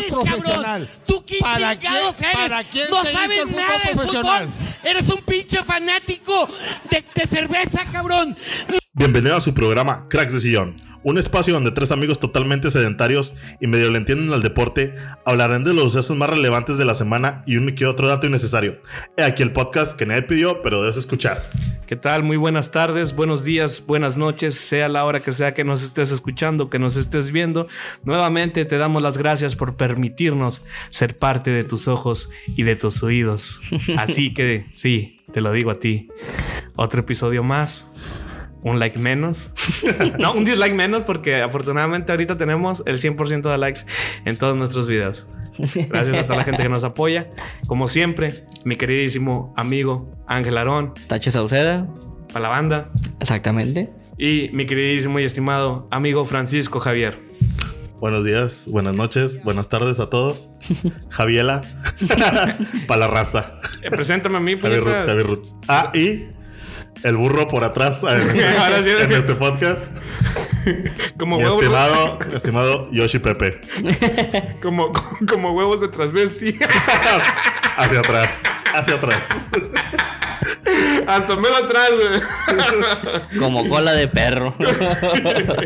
eres, profesional? cabrón? ¿Tú qué ¿Para chingados quién- eres? para quién no se hizo sabes el fútbol nada de fútbol. Eres un pinche fanático de, de cerveza, cabrón. Bienvenido a su programa Cracks de Sillón, un espacio donde tres amigos totalmente sedentarios y medio le entienden al deporte hablarán de los sucesos más relevantes de la semana y un que otro dato innecesario. He aquí el podcast que nadie pidió, pero debes escuchar. ¿Qué tal? Muy buenas tardes, buenos días, buenas noches, sea la hora que sea que nos estés escuchando, que nos estés viendo. Nuevamente te damos las gracias por permitirnos ser parte de tus ojos y de tus oídos. Así que sí, te lo digo a ti. Otro episodio más. Un like menos. No, un dislike menos porque afortunadamente ahorita tenemos el 100% de likes en todos nuestros videos. Gracias a toda la gente que nos apoya. Como siempre, mi queridísimo amigo Ángel Arón, Tacho Sauceda, para la banda. exactamente. Y mi queridísimo y estimado amigo Francisco Javier. Buenos días, buenas noches, buenas tardes a todos. Javiela, para la raza. Eh, preséntame a mí, Javi puñeta. Roots, Javi Roots. Ah, y el burro por atrás en, Ahora sí. en este podcast. Como Mi huevos, estimado, estimado Yoshi Pepe. como, como huevos de transvesti. Hacia atrás, hacia atrás. Hasta mero atrás, güey. Como cola de perro.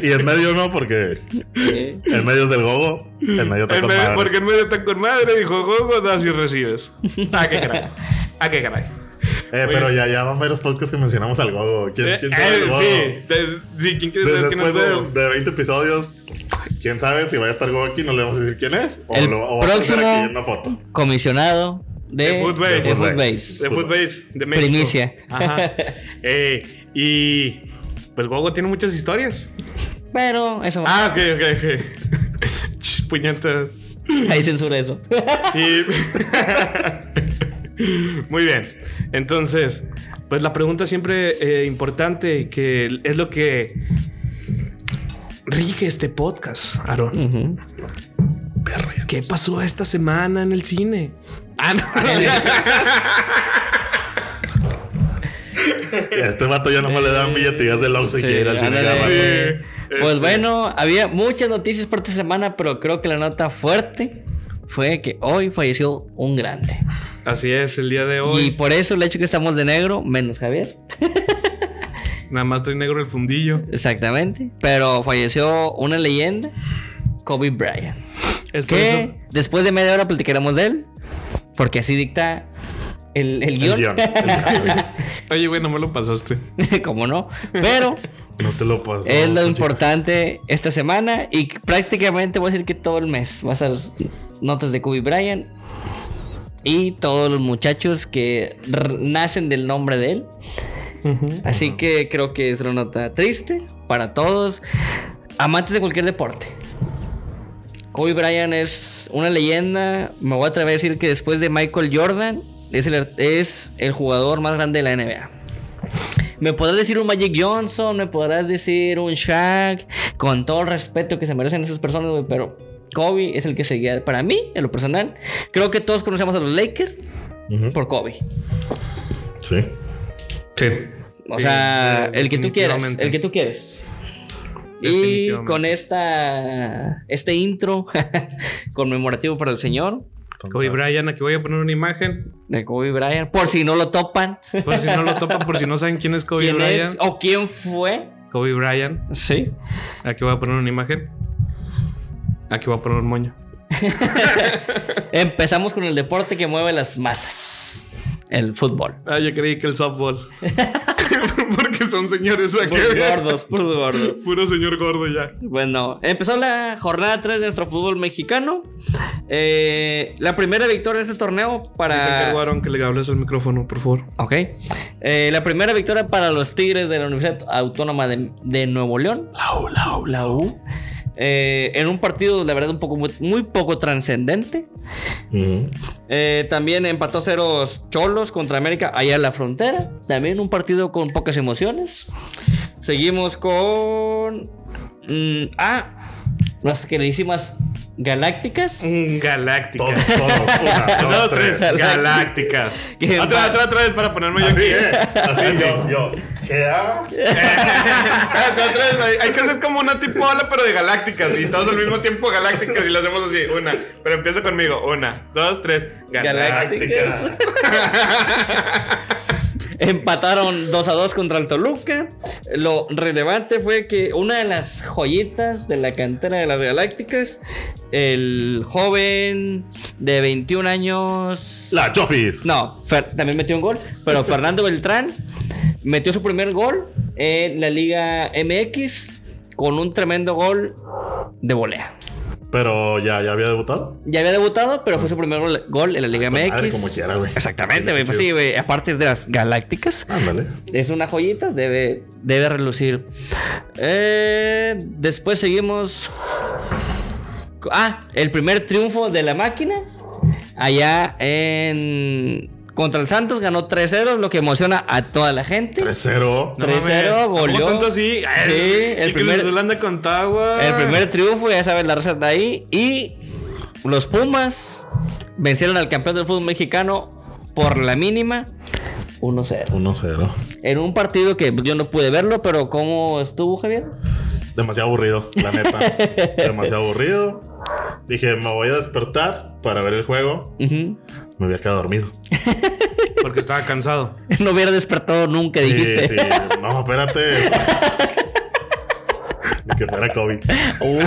Y en medio no, porque en medio es del gogo, en medio está En con medio- madre. porque en medio está con madre, dijo Gogo, das y recibes. Ah, qué caray. Ah, qué caray. Eh, pero ya, ya van varios podcasts que mencionamos al gogo. ¿Quién, Eh, quién sabe eh, gogo? sí, de- sí, ¿quién quiere saber quién es después Gogo? de, de 20 episodios, quién sabe si vaya a estar gogo aquí, no le vamos a decir quién es. O El lo o va a poner próximo- aquí una foto. Comisionado de, De Footbase. de Footbase. De Footbase, de México. Primicia. Ajá. Eh, y pues Gogo tiene muchas historias. Pero eso. Ah, ok, ok, ok. Puñeta. Ahí censura eso. Y... Muy bien. Entonces, pues la pregunta siempre eh, importante que es lo que rige este podcast, Aaron. ¿Qué pasó esta semana en el cine? Ah, no. Y a este vato ya no me le dan billetillas del Oxxo y Sí, quiere ir al cine. ándale. Sí. Pues Este, bueno, había muchas noticias por esta semana, pero creo que la nota fuerte fue que hoy falleció un grande. Así es, el día de Y hoy. por eso el hecho que estamos de negro, menos Javier. Nada más trae negro el fundillo. Exactamente. Pero falleció una leyenda, Kobe Bryant. Es por Que eso. después de media hora platicaremos de él. Porque así dicta el, el El guion. guion. Oye, güey, no me lo pasaste. Como no. Pero No te lo paso. es lo importante esta semana. Y prácticamente voy a decir que todo el mes va a ser notas de Kobe Bryant. Y todos los muchachos que nacen del nombre de él. Así que creo que es una nota triste para todos amantes de cualquier deporte. Kobe Bryant es una leyenda. Me voy a atrever a decir que después de Michael Jordan es el, es el jugador más grande de la NBA. Me podrás decir un Magic Johnson, me podrás decir un Shaq, con todo el respeto que se merecen esas personas, güey, pero Kobe es el que seguía para mí, en lo personal. Creo que todos conocemos a los Lakers por Kobe. Sí. Sí. O sea, el que tú quieras, el que tú quieres. Y con esta este intro conmemorativo para el señor Kobe Bryant, aquí voy a poner una imagen. de Kobe Bryant, por si no lo topan, Por si no lo topan, por si no saben quién es Kobe quién Bryant. es o quién fue. Kobe Bryant. Sí. Aquí voy a poner una imagen. Aquí voy a poner un moño. Empezamos con el deporte que mueve las masas, el fútbol. Ah, yo creí que el softball. Porque son señores aquí. Puros gordos, puros gordos. Puro señor gordo ya. Bueno, empezó la jornada 3 de nuestro fútbol mexicano. Eh, la primera victoria de este torneo para. Te encargo, Aaron, que le hables al micrófono, por favor. Ok. Eh, la primera victoria para los Tigres de la Universidad Autónoma de, de Nuevo León. La U, la U, la U. Eh, en un partido, la verdad, un poco muy, muy poco trascendente. Ujú. Eh, también empató ceros Cholos contra América allá en la frontera. También un partido con pocas emociones. Seguimos con. mm, ah, las queridísimas Galácticas. Galácticas. Todos, todos. Una, Dos, dos, tres. tres. Galácticas. Mal. otra, otra vez para ponerme yo Así, aquí. eh. Así, yo, yo. ¿Qué? güey. Hay que hacer como una tipo ola, pero de galácticas. Y todos al mismo tiempo galácticas. Y lo hacemos así. Una. Pero empieza conmigo. Una, dos, tres. Galácticas. Empataron 2 a 2 contra el Toluca. Lo relevante fue que una de las joyitas de la cantera de las Galácticas, el joven de 21 años. La Chofis. No, Fer- también metió un gol, pero Fernando Beltrán metió su primer gol en la Liga MX con un tremendo gol de volea. Pero ya, ya había debutado. Ya había debutado, pero fue su primer gol, en la Liga Madre, MX. como quiera, güey. Exactamente, güey. Pues sí, güey. Aparte de las Galácticas. Ándale. Es una joyita, debe, debe relucir. Eh, después seguimos. Ah, el primer triunfo de la máquina. Allá en. Contra el Santos ganó 3-0, lo que emociona a toda la gente. 3-0. 3-0, goleó. tanto así? Sí, el primer- Holanda con Tagua. El primer triunfo, ya saben la receta ahí. Y los Pumas vencieron al campeón del fútbol mexicano por la mínima 1-0. 1-0. En un partido que yo no pude verlo, pero ¿cómo estuvo, Javier? Demasiado aburrido, la neta. Demasiado aburrido. Dije, me voy a despertar para ver el juego. Ujú. Me había quedado dormido. Porque estaba cansado. No hubiera despertado nunca, Sí, dijiste. sí. No, espérate. Que fuera COVID. Uh.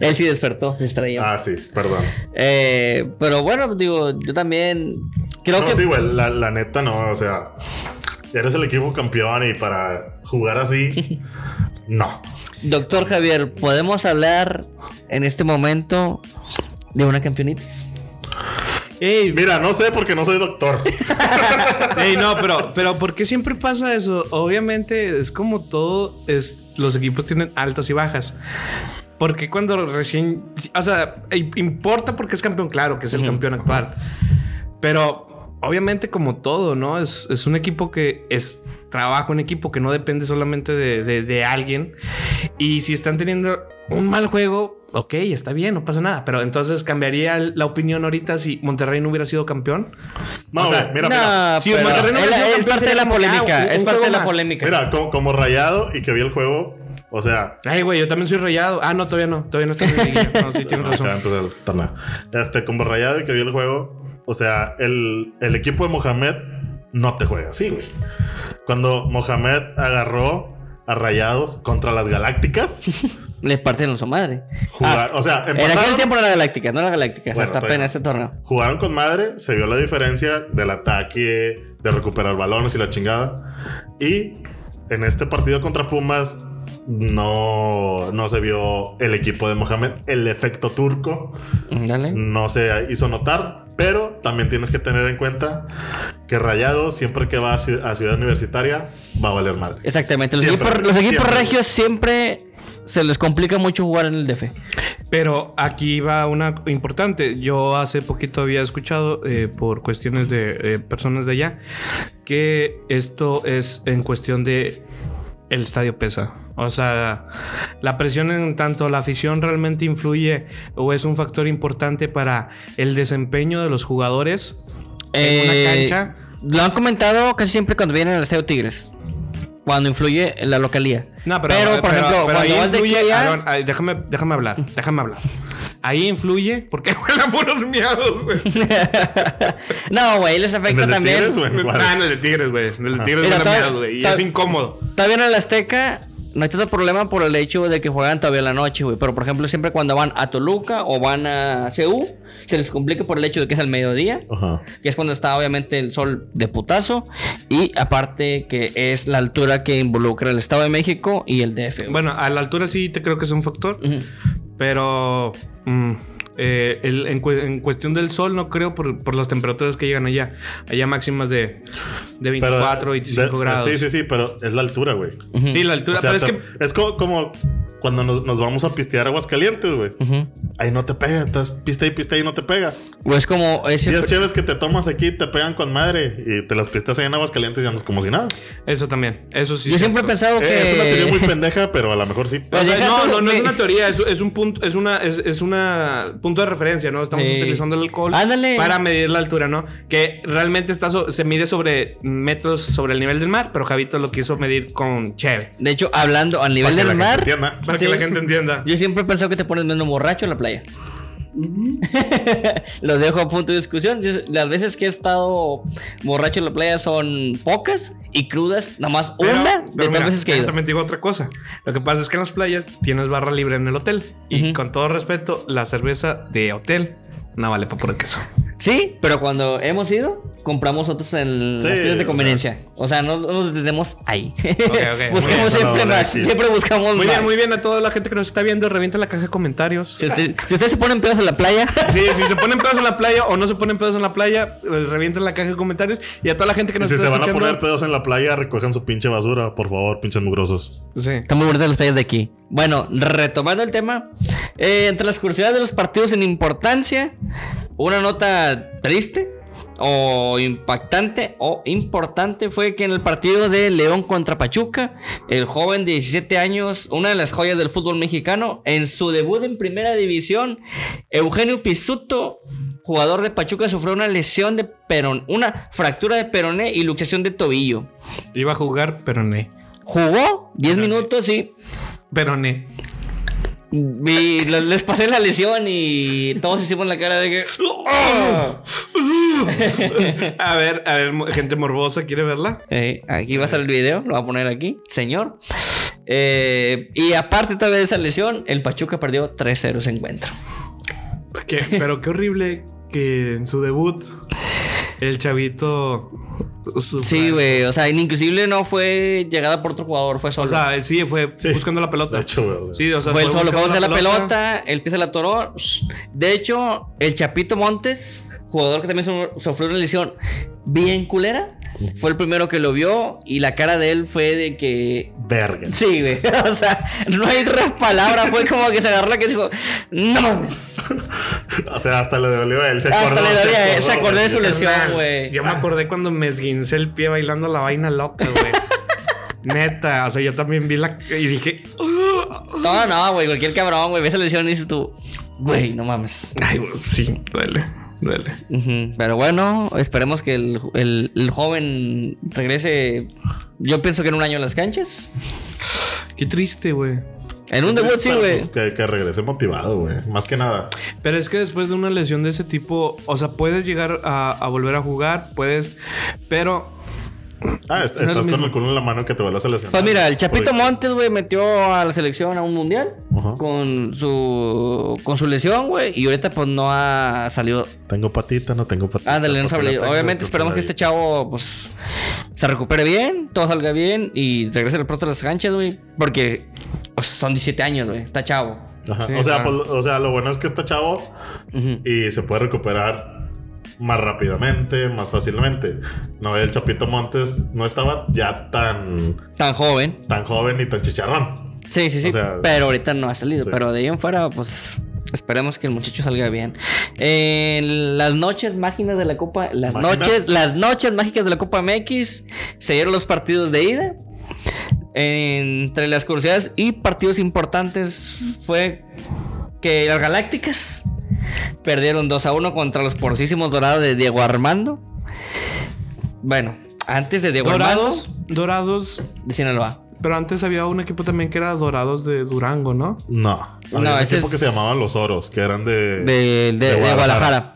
Él sí despertó, se extrañó. Ah, sí, perdón. Eh, pero bueno, digo, yo también creo no, que sí, güey, la, la neta no, o sea, eres el equipo campeón y para jugar así, no. Doctor Javier, ¿podemos hablar en este momento de una campeonitis? Ey, Mira, no sé porque no soy doctor. ey, no, pero, pero ¿por qué siempre pasa eso? Obviamente es como todo, es, los equipos tienen altas y bajas. Porque cuando recién, o sea, importa porque es campeón, claro, que es el campeón actual. Pero obviamente como todo, ¿no? Es, es un equipo que es trabajo en equipo que no depende solamente de, de- de alguien. Y si están teniendo un mal juego, ok, está bien, no pasa nada. Pero entonces cambiaría la opinión ahorita si Monterrey no hubiera sido campeón. No, O sea, mira, mira. No, Sí, pero Monterrey no es, hubiera sido es campeón, parte de la ah, polémica. un- es un parte de la más. polémica. Mira, como, como rayado y que vi el juego, o sea, Ay, güey, yo también soy rayado. Ah, no, todavía no. Todavía no estoy en. No, sí, tienes razón. acá del torneo. Este, como rayado y que vi el juego, o sea, el, el equipo de Mohamed no te juega así, güey. Cuando Mohamed agarró a Rayados contra las Galácticas, Le partieron su madre. jugar, o sea, Ah, En aquel tiempo era la Galáctica, no la Galáctica. Bueno, hasta apenas este torneo. Jugaron con madre, se vio la diferencia del ataque, de recuperar balones y la chingada. Y en este partido contra Pumas no, no se vio el equipo de Mohamed, el efecto turco Dale. no se hizo notar. Pero también tienes que tener en cuenta que Rayado, siempre que va a Ciu- a Ciudad Universitaria, va a valer madre. Exactamente. Los, Siempre, equipos, los equipos siempre. regios siempre se les complica mucho jugar en el DF. Pero aquí va una importante. Yo hace poquito había escuchado eh, por cuestiones de eh, personas de allá que esto es en cuestión de el estadio pesa. O sea, la presión en tanto la afición realmente influye o es un factor importante para el desempeño de los jugadores en una Eh, cancha. Lo han comentado casi siempre cuando vienen al Estadio Tigres. Cuando influye en la localía. No, pero, por pero- ejemplo, pero ahí cuando vas de aquí influye. a allá- Aaron, ay, déjame, déjame hablar, déjame hablar. Ahí influye porque huelen puros miados, güey. no, güey, les ¿En afecta el de también. Tigres en cuál? Ah, en el de Tigres, güey. En el de Tigres Mira, huele a está- miados, güey. Y es incómodo. Está bien en el Azteca, no hay tanto problema por el hecho de que juegan todavía en la noche, güey. Pero por ejemplo, siempre cuando van a Toluca o van a CU, se les complica por el hecho de que es al mediodía. Ajá. Que es cuando está obviamente el sol de putazo. Y aparte que es la altura que involucra el Estado de México y el DF. güey. Bueno, a la altura sí te creo que es un factor. Pero mm, eh, el- en, cue- en cuestión del sol, no creo por, por las temperaturas que llegan allá. Allá máximas de, de 24, 25 de- grados. Sí, sí, sí, pero es la altura, güey. Sí, la altura. O sea, pero es que es co- como cuando nos, nos vamos a pistear aguas calientes, güey. Ujú. ahí no te pega. Estás pista y pista y no te pega. O es como ese. 10 cheves que te tomas aquí te pegan con madre y te las pistas ahí en aguas calientes y andas como si nada. Eso también. Eso sí. Yo siempre he pensado que. Eh, es una teoría muy pendeja, pero a lo mejor sí. O sea, no, tú- no, no es una teoría, es, es un punto, es una, es, es una punto de referencia, ¿no? Estamos utilizando el alcohol Ándale. para medir la altura, ¿no? Que realmente está so- se mide sobre metros sobre el nivel del mar, pero Javito lo quiso medir con cheve. De hecho, hablando al nivel Para que del mar. entienda. Para Sí. que la gente entienda. Yo siempre he pensado que te pones menos borracho en la playa. Lo dejo a punto de discusión. Yo- las veces que he estado borracho en la playa son pocas y crudas, nada más Pero- una de pero todas mira, veces que he ido. También te digo otra cosa. Lo que pasa es que en las playas tienes barra libre en el hotel. Y con todo respeto, la cerveza de hotel no vale para puro queso. Sí, pero cuando hemos ido, compramos otros en Sí, las tiendas de o conveniencia. O sea, no, no nos detenemos ahí. ok. buscamos Muy bien, siempre no, más. sí. Siempre buscamos Muy más. bien, muy bien a toda la gente que nos está viendo. Revienta la caja de comentarios. Si, usted- si ustedes se ponen pedos en la playa, Sí, si se ponen pedos en la playa o no se ponen pedos en la playa, eh, revienten la caja de comentarios. Y a toda la gente que Y nos si está se van a poner pedos en la playa, recojan su pinche basura, por favor, pinches mugrosos. Sí. Están muy bonitas las playas de aquí. Bueno, retomando el tema, eh, entre las curiosidades de los partidos en importancia, una nota triste o impactante o importante fue que en el partido de León contra Pachuca, el joven de 17 años, una de las joyas del fútbol mexicano, en su debut en primera división, Eugenio Pisuto, jugador de Pachuca, sufrió una lesión de peron, una fractura de peroné y luxación de tobillo. Iba a jugar, pero no. Jugó 10 minutos y Pero no. Vi- lo- les pasé la lesión y todos hicimos la cara de que. ¡Ah! A ver, a ver, gente morbosa, ¿quiere verla? Eh, aquí va a estar el video, lo voy a poner aquí, señor. Eh, y aparte todavía de esa lesión, el Pachuca perdió 3-0 ese encuentro. ¿Qué? Pero qué horrible que en su debut el chavito. Sí, güey, o sea, inclusive no fue llegada por otro jugador, fue solo. O sea, sí, fue Sí. buscando la pelota. De hecho. Sí, o sea, fue el solo, fue buscando la pelota, el pie se la atoró. De hecho, el Chapito Montes, jugador que también su- sufrió una lesión bien culera, fue el primero que lo vio y la cara de él fue de que Verga. Sí, güey. O sea, no hay tres palabras. Fue como que se agarró la que dijo, no mames. O sea, hasta le dolió a él. Se Hasta acordó, le dolía a él, se acordó de su lesión, güey. Yo me acordé cuando me esguincé el pie bailando la vaina loca, güey. Neta, o sea, yo también vi la. Y dije. No, no, güey. Cualquier cabrón, güey. Ves esa lesión y dices tú, güey, no mames. Ay, güey, sí, duele, duele. Pero bueno, esperemos que el, el- el joven regrese. Yo pienso que en un año a las canchas. Qué triste, güey. En un debut, sí, güey. pues, Que, que regrese motivado, güey. Más que nada. Pero es que después de una lesión de ese tipo, o sea, puedes llegar a, a volver a jugar, puedes, pero Ah, est- No es lo estás con el culo en la mano que te vuelvas a lesionar. Pues mira, el Chapito Porque- Montes, güey, metió a la selección a un mundial con su con su lesión, güey, y ahorita pues no ha salido Tengo patita, no tengo patita. Ándale, no tengo, Obviamente esperamos que este chavo pues se recupere bien, todo salga bien y regrese pronto a las canchas, güey, porque pues, son 17 años, güey, está chavo. Ajá. Sí, o, sea, claro. pues, o sea, lo bueno es que está chavo y se puede recuperar más rápidamente, más fácilmente. No, el Chapito Montes no estaba ya tan, Tan joven. tan joven ni tan chicharrón. Sí, sí, sí. O sea, pero ahorita no ha salido. sí. Pero de ahí en fuera, pues esperemos que el muchacho salga bien. En las noches mágicas de la Copa, las ¿Máginas? noches, las noches mágicas de la Copa MX, se dieron los partidos de ida. Entre las curiosidades y partidos importantes fue que las Galácticas perdieron 2 a 1 contra los porcísimos dorados de Diego Armando. Bueno, antes de Diego dorados, dorados, Armando, de Sinaloa. pero antes había un equipo también que era dorados de Durango, ¿no? No. No, Había un ese equipo es- que se llamaban Los Oros, que eran de... De, de- de Guadalajara.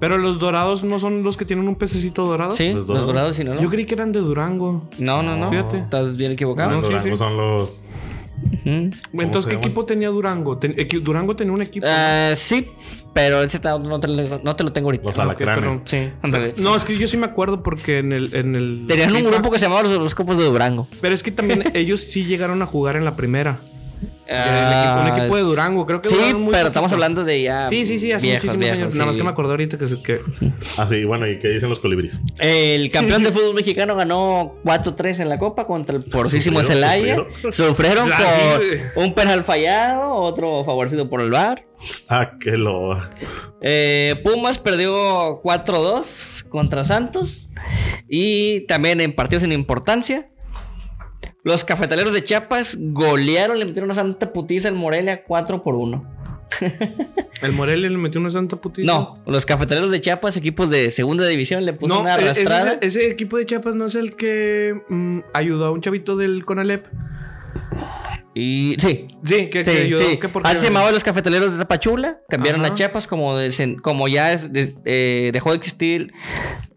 Pero los dorados no son los que tienen un pececito dorado. Sí, Los los dorados. dorados de Sinaloa. Yo creí que eran de Durango. No, no, no. Fíjate. Estás bien equivocado. No, No, sí, Durango sí. son los... Entonces, ¿qué llaman? equipo tenía Durango? Ten- equi- Durango tenía un equipo. Ah, sí, pero ese no te, lo- no te lo tengo ahorita. Los Ah, perdón. Sí. No, es que yo sí me acuerdo porque en el. En el Tenían un grupo que se llamaba los, los Copos de Durango. Pero es que también ellos sí llegaron a jugar en la primera. El equipo- un equipo de Durango, creo que Sí, pero estamos hablando de ya. Sí, sí, sí, hace viejos, muchísimos viejos, años. Nada más que me acordé ahorita que, que Ah, sí, bueno, ¿y qué dicen los colibríes? El campeón de fútbol mexicano ganó 4-3 en la Copa contra el Sufrieron, Celaya. Sufrieron Ah, sí, con un penal fallado, otro favorecido por el VAR. Ah, qué lo. Eh, Pumas perdió 4-2 contra Santos. Y también en partidos sin importancia. Los cafetaleros de Chiapas golearon, le metieron una santa putiza al Morelia 4 por 1. el Morelia le metió una santa putiza. No, los cafetaleros de Chiapas, equipos de segunda división, le puso No, una e- ese, arrastrada. ese equipo de Chiapas no es el que mm, ayudó a un chavito del Conalep. Y sí, Sí, que, que Sí, ayudó. sí. que porque- Antes se llamaba los cafetaleros de Tapachula, cambiaron Ajá. a Chiapas como, de- como ya es- de- eh, dejó de existir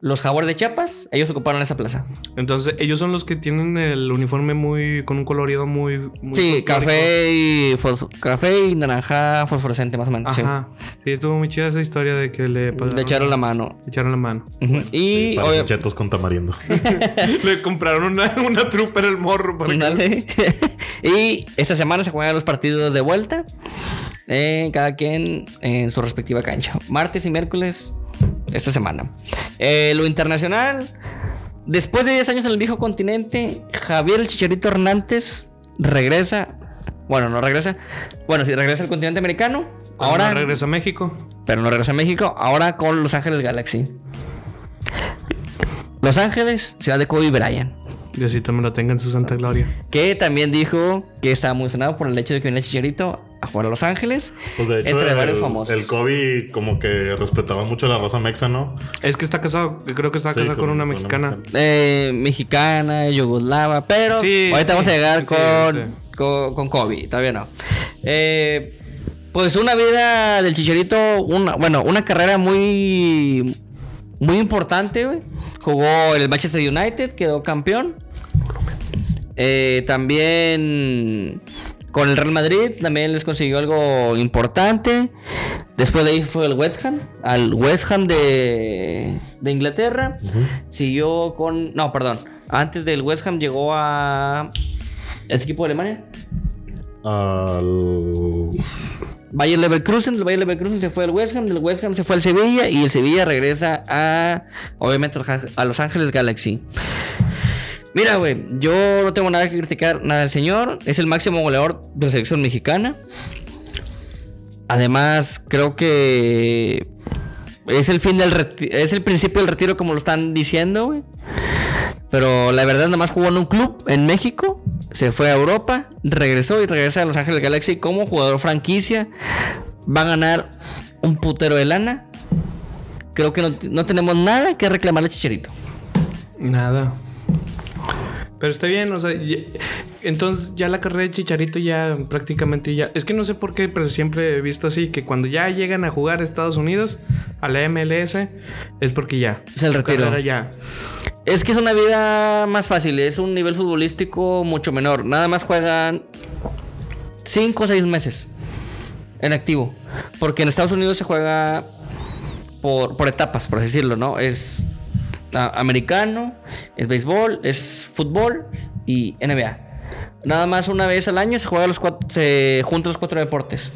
los jaguares de Chiapas, ellos ocuparon esa plaza. Entonces, ellos son los que tienen el uniforme muy. con un colorido muy. muy Sí, folclórico. café y, café y naranja fosforescente más o menos. sí. Ajá. Sí. estuvo muy chida esa historia de que le Le echaron la mano. le echaron la mano. Ujú. Y Parecen obvia- chetos con tamarindo. le compraron una, una trooper el morro para que- y esta semana se juegan los partidos de vuelta. eh, cada quien en su respectiva cancha. Martes y miércoles esta semana. Eh, lo internacional. Después de 10 años en el viejo continente, Javier el Chicharito Hernández regresa. Bueno, no regresa. Bueno, sí, regresa al continente americano. Ahora regresa a México. pero no regresa a México. Ahora con Los Ángeles Galaxy. Los Ángeles, ciudad de Kobe Bryant. Diosito me lo tenga en su santa gloria. Que también dijo que estaba emocionado por el hecho de que venía Chicharito a jugar a Los Ángeles. Pues de hecho, entre varios el, famosos. el Kobe como que respetaba mucho la raza mexa, ¿no? Es que está casado, creo que está Sí, casado con, una mexicana. Eh, mexicana, yugoslava, pero Sí, ahorita sí, vamos a llegar sí, con, sí. con, con Kobe, todavía no. Eh, pues una vida del Chicharito, una, bueno, una carrera muy, muy importante, güey. Jugó el Manchester United, quedó campeón. Eh, también con el Real Madrid también les consiguió algo importante. Después de ahí fue el West Ham, al West Ham de, de Inglaterra. Siguió con. No, perdón. Antes del West Ham llegó a. ¿Este equipo de Alemania? Al... Bayer Leverkusen, del Bayer Leverkusen se fue al West Ham, del West Ham se fue al Sevilla y el Sevilla regresa a, obviamente, a Los Ángeles Galaxy. Mira, güey, yo no tengo nada que criticar nada del señor, es el máximo goleador de la selección mexicana. Además, creo que es el fin del es el principio del retiro como lo están diciendo, güey. Pero la verdad, nada más jugó en un club en México. Se fue a Europa, regresó y regresa a Los Ángeles Galaxy como jugador franquicia. Va a ganar un putero de lana. Creo que no, no tenemos nada que reclamarle a Chicharito. Nada. Pero está bien, o sea, ya- entonces ya la carrera de Chicharito ya prácticamente ya... Es que no sé por qué, pero siempre he visto así, que cuando ya llegan a jugar a Estados Unidos, a la MLS, es porque ya. Es el retiro. ya. Es que es una vida más fácil, es un nivel futbolístico mucho menor. Nada más juegan 5 o 6 meses en activo. Porque en Estados Unidos se juega por, por etapas, por así decirlo, ¿no? Es americano, es béisbol, es fútbol y NBA. Nada más una vez al año se juega los cuatro, se juntan los cuatro deportes.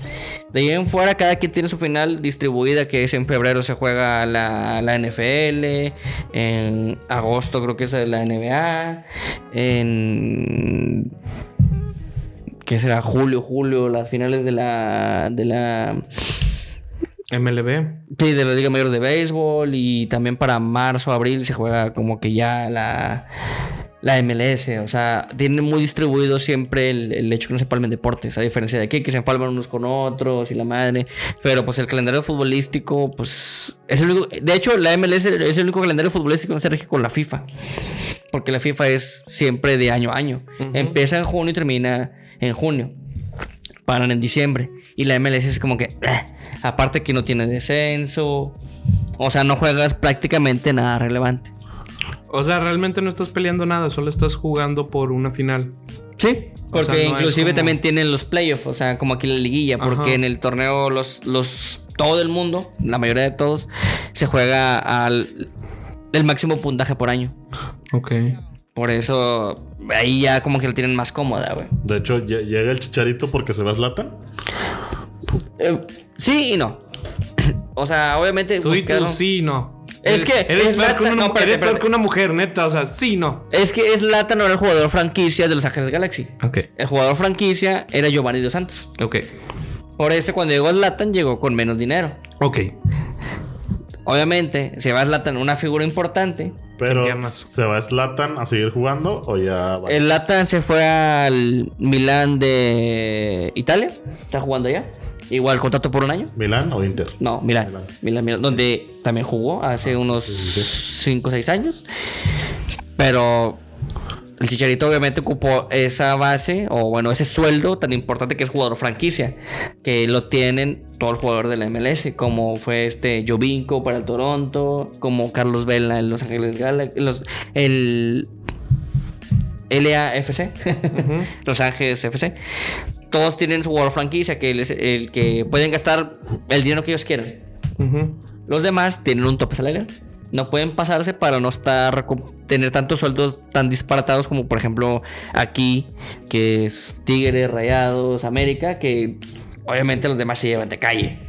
De ahí en fuera, cada quien tiene su final distribuida, que es en febrero se juega la, la NFL, en agosto creo que es la NBA, en ¿qué será? Julio, julio, las finales de la de la MLB. Sí, de la Liga Mayor de Béisbol y también para marzo, abril se juega como que ya la, la MLS. O sea, tiene muy distribuido siempre el, el hecho que no se palmen deportes, a diferencia de aquí, que se empalman unos con otros y la madre. Pero pues el calendario futbolístico, pues es el único. De hecho, la MLS es el único calendario futbolístico que no se rige con la FIFA. Porque la FIFA es siempre de año a año. Empieza en junio y termina en junio paran en diciembre. Y la MLS es como que, eh, aparte que no tiene descenso, o sea, no juegas prácticamente nada relevante. O sea, realmente no estás peleando nada, solo estás jugando por una final. Sí, porque O sea, no es inclusive como- también tienen los playoffs, o sea, como aquí la liguilla, porque Ajá. en el torneo los, los, todo el mundo, la mayoría de todos, se juega al el máximo puntaje por año. Ok. Por eso ahí ya como que lo tienen más cómoda, güey. De hecho, lle- llega el chicharito porque se va a Zlatan. Eh, sí y no. o sea, obviamente. Tú y tú, sí, no. Es que eres, es peor, que una, no, espérate, eres peor espérate. que una mujer, neta. O sea, sí, no. Es que es Latan era el jugador franquicia de Los Ángeles Galaxy. Ok, El jugador franquicia era Giovanni Dos Santos. ok, Por eso cuando llegó Zlatan llegó con menos dinero. ok. Obviamente, se va Zlatan una figura importante. Pero. ¿se va Zlatan a seguir jugando o ya va? El Zlatan se fue al Milán de Italia. Está jugando allá. Igual contrato por un año. ¿Milán o Inter? No, Milán. Milán. Milán, Milán, donde también jugó hace unos 5 o 6 años. Pero el Chicharito obviamente ocupó esa base, o bueno, ese sueldo tan importante que es jugador franquicia, que lo tienen todos los jugadores de la MLS, como fue este Jovinko para el Toronto, como Carlos Vela en Los Ángeles Galaxy, los, el LAFC, Los Ángeles FC. Todos tienen su jugador franquicia, que es el que pueden gastar el dinero que ellos quieran. Los demás tienen un tope salarial. No pueden pasarse para no estar tener tantos sueldos tan disparatados como por ejemplo aquí, que es Tigres, Rayados, América, que obviamente los demás se llevan de calle.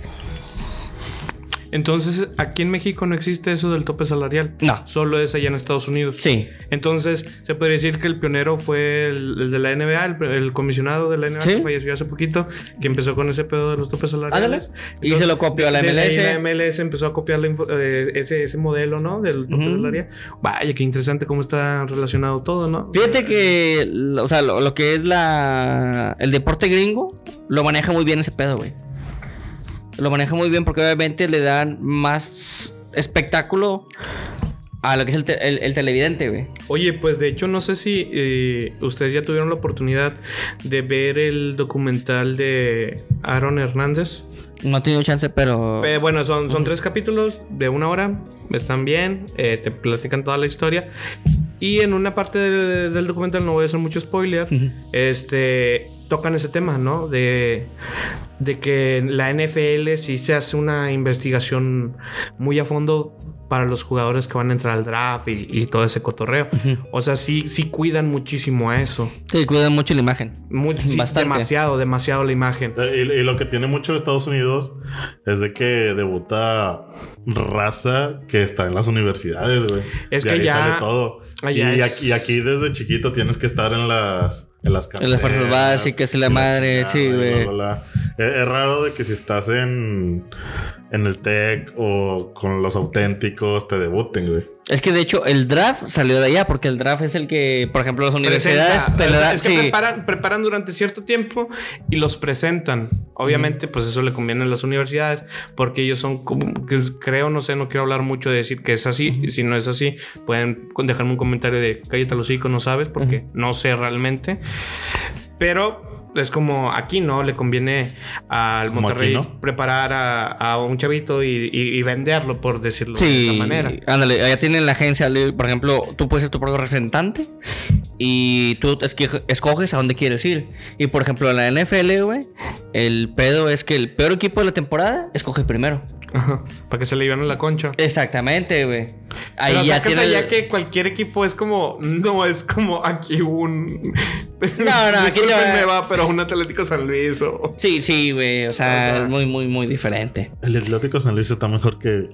Entonces, aquí en México no existe eso del tope salarial. No. Solo es allá en Estados Unidos. Sí. Entonces, se puede decir que el pionero fue el, el de la NBA, el, el comisionado de la NBA Sí. que falleció hace poquito, que empezó con ese pedo de los topes salariales. Ándale. Y se lo copió a la MLS. La MLS empezó a copiar la eh, ese, ese modelo, ¿no? Del tope salarial. Vaya, qué interesante cómo está relacionado todo, ¿no? Fíjate que, lo- o sea, lo, lo que es la el deporte gringo lo maneja muy bien ese pedo, güey. Lo maneja muy bien porque obviamente le dan más espectáculo a lo que es el, te- el- el televidente, güey. Oye, pues de hecho no sé si eh, ustedes ya tuvieron la oportunidad de ver el documental de Aaron Hernández. No he tenido chance, pero. Eh, bueno, son, son tres capítulos de una hora. Están bien. eh, te platican toda la historia. Y en una parte de- del documental, no voy a hacer mucho spoiler, este, tocan ese tema, ¿no? De, de que la NFL sí se hace una investigación muy a fondo para los jugadores que van a entrar al draft y, y todo ese cotorreo. O sea, sí, sí cuidan muchísimo a eso. Sí, cuidan mucho la imagen. Muy- sí, demasiado, demasiado la imagen. Eh, Y, y lo que tiene mucho Estados Unidos es de que debuta raza que está en las universidades, güey. Es De que ahí ya- sale todo. allá y, es- aquí, y aquí desde chiquito tienes que estar en las en las En las fuerzas básicas y la madre, chingada, sí, güey. es raro de que si estás en, en el TEC o con los auténticos te debuten, güey. Es que de hecho el draft salió de allá, porque el draft es el que, por ejemplo, las universidades Presenta- te dan. es que sí. preparan, preparan durante cierto tiempo y los presentan. Obviamente, pues eso le conviene a las universidades porque ellos son como, que creo, no sé, no quiero hablar mucho de decir que es así. Y Si no es así, pueden dejarme un comentario de cállate los hocico, no sabes, porque no sé realmente. Pero es como aquí, ¿no? Le conviene al Como Monterrey aquí, ¿no? preparar a, a un chavito y, y- y venderlo, por decirlo de esa manera. ándale, allá tienen la agencia, por ejemplo, tú puedes ser tu propio representante y tú escoges a dónde quieres ir. Y por ejemplo, en la NFL, güey, el pedo es que el peor equipo de la temporada escoge primero. Ajá, para que se le lleven a la concha. Exactamente, güey. Ahí Pero ya sacas tiene. allá que cualquier equipo es como. No es como aquí un. No, no, aquí va- me va, pero un Atlético San Luis o. Sí, sí, güey. O sea, O sea- es muy, muy, muy diferente. El Atlético San Luis está mejor que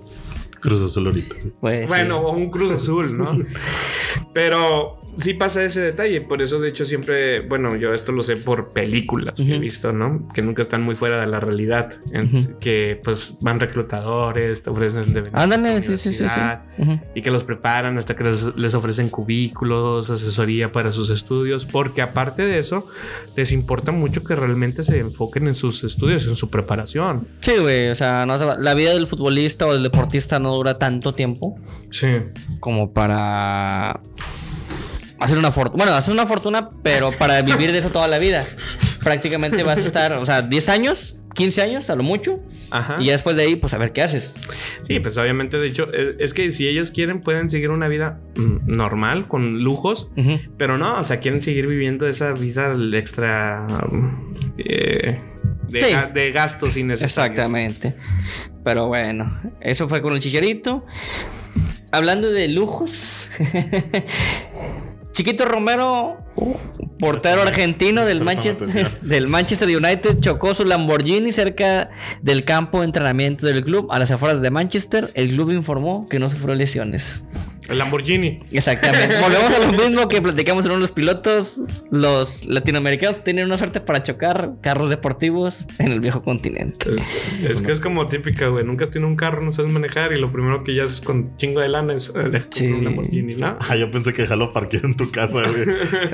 Cruz Azul ahorita. Pues, Bueno, sí. o un Cruz Azul, ¿no? Pero sí pasa ese detalle. Por eso, de hecho, siempre. Bueno, yo esto lo sé por películas que he visto, ¿no? Que nunca están muy fuera de la realidad. En- Que pues van reclutadores, te ofrecen de Ándale, sí, sí, sí, y que los preparan hasta que les, les ofrecen cubículos, asesoría para sus estudios, porque aparte de eso, les importa mucho que realmente se enfoquen en sus estudios, en su preparación. Sí, güey. O sea, no la vida del futbolista o del deportista no dura tanto tiempo Sí. como para hacer una fortuna. Bueno, hacer una fortuna, pero para vivir de eso toda la vida. Prácticamente vas a estar, o sea, 10 años, 15 años a lo mucho. Ajá. Y ya después de ahí, pues a ver qué haces. Sí, pues obviamente, de hecho, es que si ellos quieren, pueden seguir una vida mm, normal, con lujos, Ujú. pero no, o sea, quieren seguir viviendo esa vida extra mm, eh, de, Sí. ga- de gastos innecesarios. Exactamente. Pero bueno, eso fue con el chicharito. Hablando de lujos, Chiquito Romero, portero argentino del Manchester, del Manchester United, chocó su Lamborghini cerca del campo de entrenamiento del club a las afueras de Manchester. El club informó que no sufrió lesiones. El Lamborghini. Exactamente. Volvemos a lo mismo que platicamos en uno de los pilotos. Los latinoamericanos tienen una suerte para chocar carros deportivos en el viejo continente. Es, es que es como típica, güey. Nunca has tenido un carro, no sabes manejar y lo primero que ya haces con chingo de lana es eh, de Sí. un Lamborghini, ¿no? Ah, yo pensé que jalo parqueado en tu casa, güey.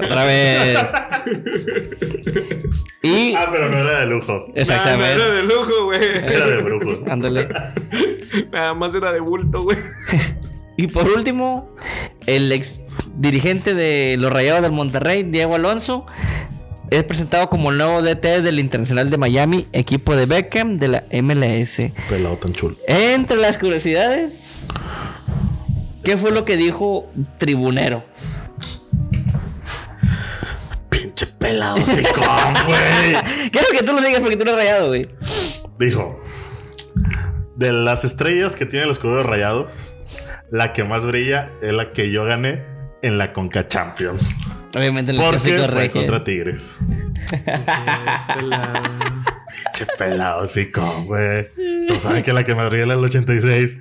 Otra vez. Y. Ah, pero no era de lujo. Exactamente. Nah, no era de lujo, güey. Era de brujo. Ándale. Nada más era de bulto, güey. Y por último, el ex dirigente de los Rayados del Monterrey, Diego Alonso, es presentado como el nuevo DT del Internacional de Miami, equipo de Beckham de la MLS. Pelado tan chulo. Entre las curiosidades, ¿qué fue lo que dijo Tribunero? Pelado, sicón, güey. Quiero que tú lo digas porque tú eres rayado, güey. Dijo: De las estrellas que tienen los colores rayados, la que más brilla es la que yo gané en la Conca Champions. Obviamente en el Porque clásico fue regio. contra Tigres. Pinche pelado, sicón, güey. Todos saben que la que más brilla es la del 86.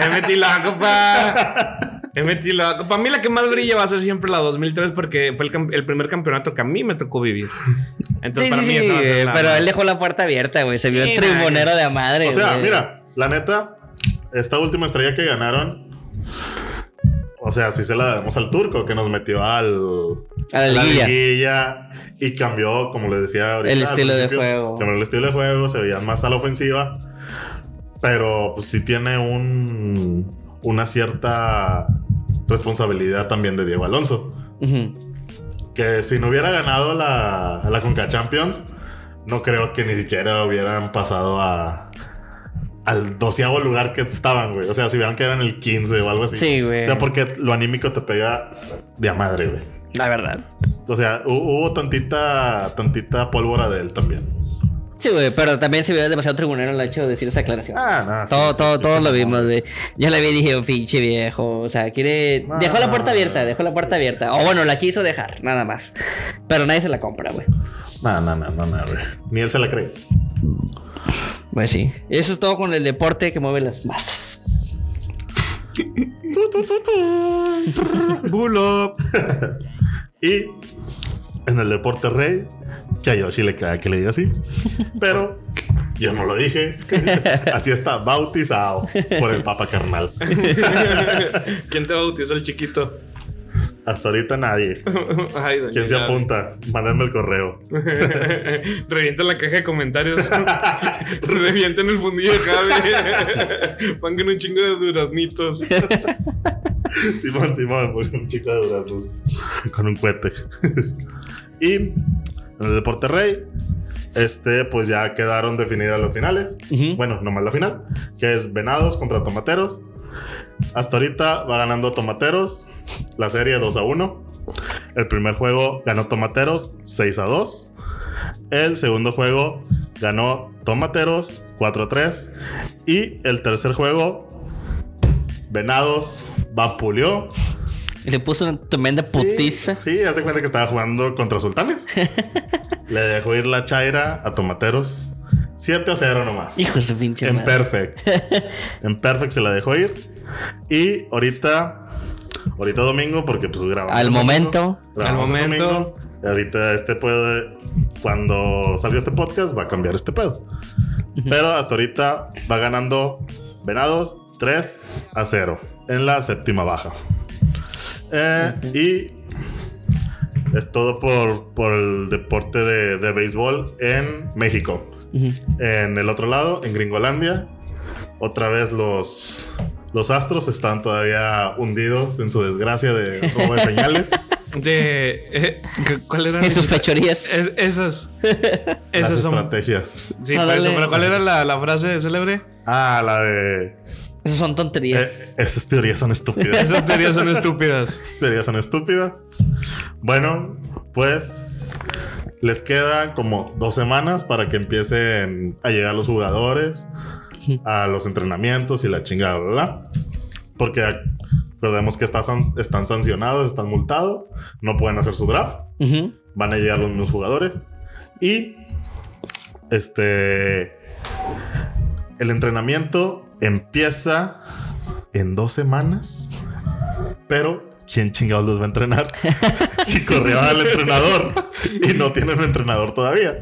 He metido la copa. La. Para mí la que más brilla va a ser siempre la 2003 porque fue el, el primer campeonato que a mí me tocó vivir. Entonces Sí, para sí, mí sí, esa va a ser güey, la- pero él dejó la puerta abierta, güey. Se vio Sí, tribunero de a madre. O sea, güey. mira, la neta, esta última estrella que ganaron. O sea, sí se la damos al turco que nos metió al. A la liguilla. liguilla y cambió, como les decía ahorita. El estilo de juego. Cambió el estilo de juego, se veían más a la ofensiva. Pero pues sí tiene un. Una cierta responsabilidad también de Diego Alonso. Que si no hubiera ganado la, la Conca Champions, no creo que ni siquiera hubieran pasado a al doceavo lugar que estaban, güey. O sea, si hubieran quedado en el 15 o algo así. Sí, güey. O sea, porque lo anímico te pega de a madre, güey. La verdad. O sea, hu- hubo tantita, tantita pólvora de él también. Sí, güey, pero también se vio demasiado tribunero el hecho de decir esa aclaración. Ah, nada. todo, todo, todos lo vimos, güey. Yo le vi y dije, "Oh, pinche viejo. O sea, quiere. Dejó la puerta abierta, dejó la puerta abierta. O bueno, la quiso dejar, nada más. Pero nadie se la compra, güey. No, no, no, no, no, güey. Ni él se la cree. Pues sí. Eso es todo con el deporte que mueve las masas. Bulo. y en el deporte rey, que a Yoshi le cae que le diga así. Pero yo no lo dije. Así está bautizado por el Papa Carnal. ¿Quién te bautizó el chiquito? Hasta ahorita nadie. Ay, doña ¿Quién se apunta? Mándenme el correo. Revienta la caja de comentarios. Revienten el fundillo de Javi. Pongan un chingo de duraznitos. Simón, Simón, pues, un chico de duraznos con un cohete. y en el deporte rey, este, pues ya quedaron definidas las finales. Ujú. Bueno, nomás la final, que es Venados contra Tomateros. Hasta ahorita va ganando Tomateros la serie 2 a 1. El primer juego ganó Tomateros 6 a 2. El segundo juego ganó Tomateros 4 a 3. Y el tercer juego, Venados vapuleó. Y le puso una tremenda putiza. Sí, sí, hace cuenta que estaba jugando contra Sultanes. Le dejó ir la chaira a Tomateros 7 a 0 nomás. Hijo de su pinche En madre. Perfect. en Perfect se la dejó ir. Y ahorita, ahorita domingo, porque pues grabamos. Al domingo, momento. grabamos Al momento. domingo, y ahorita este puede, cuando salga este podcast, va a cambiar este pedo. Pero hasta ahorita va ganando Venados 3 a 0 en la séptima baja. Eh, Y es todo por, por el deporte de, de béisbol en México. Ujú. En el otro lado, en Gringolandia, otra vez los, los astros están todavía hundidos en su desgracia de robo de señales. De. eh, ¿Cuál era? En sus fechorías. Es- esas. las Esas son. estrategias. Sí, Ah, eso. Pero ¿cuál era la, la frase célebre? Ah, la de. Esas son eh, tonterías. esas teorías son estúpidas. Esas teorías son estúpidas. Esas teorías son estúpidas. Bueno, pues les quedan como dos semanas para que empiecen a llegar los jugadores a los entrenamientos y la chingada, ¿verdad? Porque Recordemos que está san- están sancionados, están multados, no pueden hacer su draft, van a llegar los mismos jugadores. Y este. El entrenamiento empieza en dos semanas, pero ¿quién chingados los va a entrenar? si corrió al entrenador y no tienen entrenador todavía.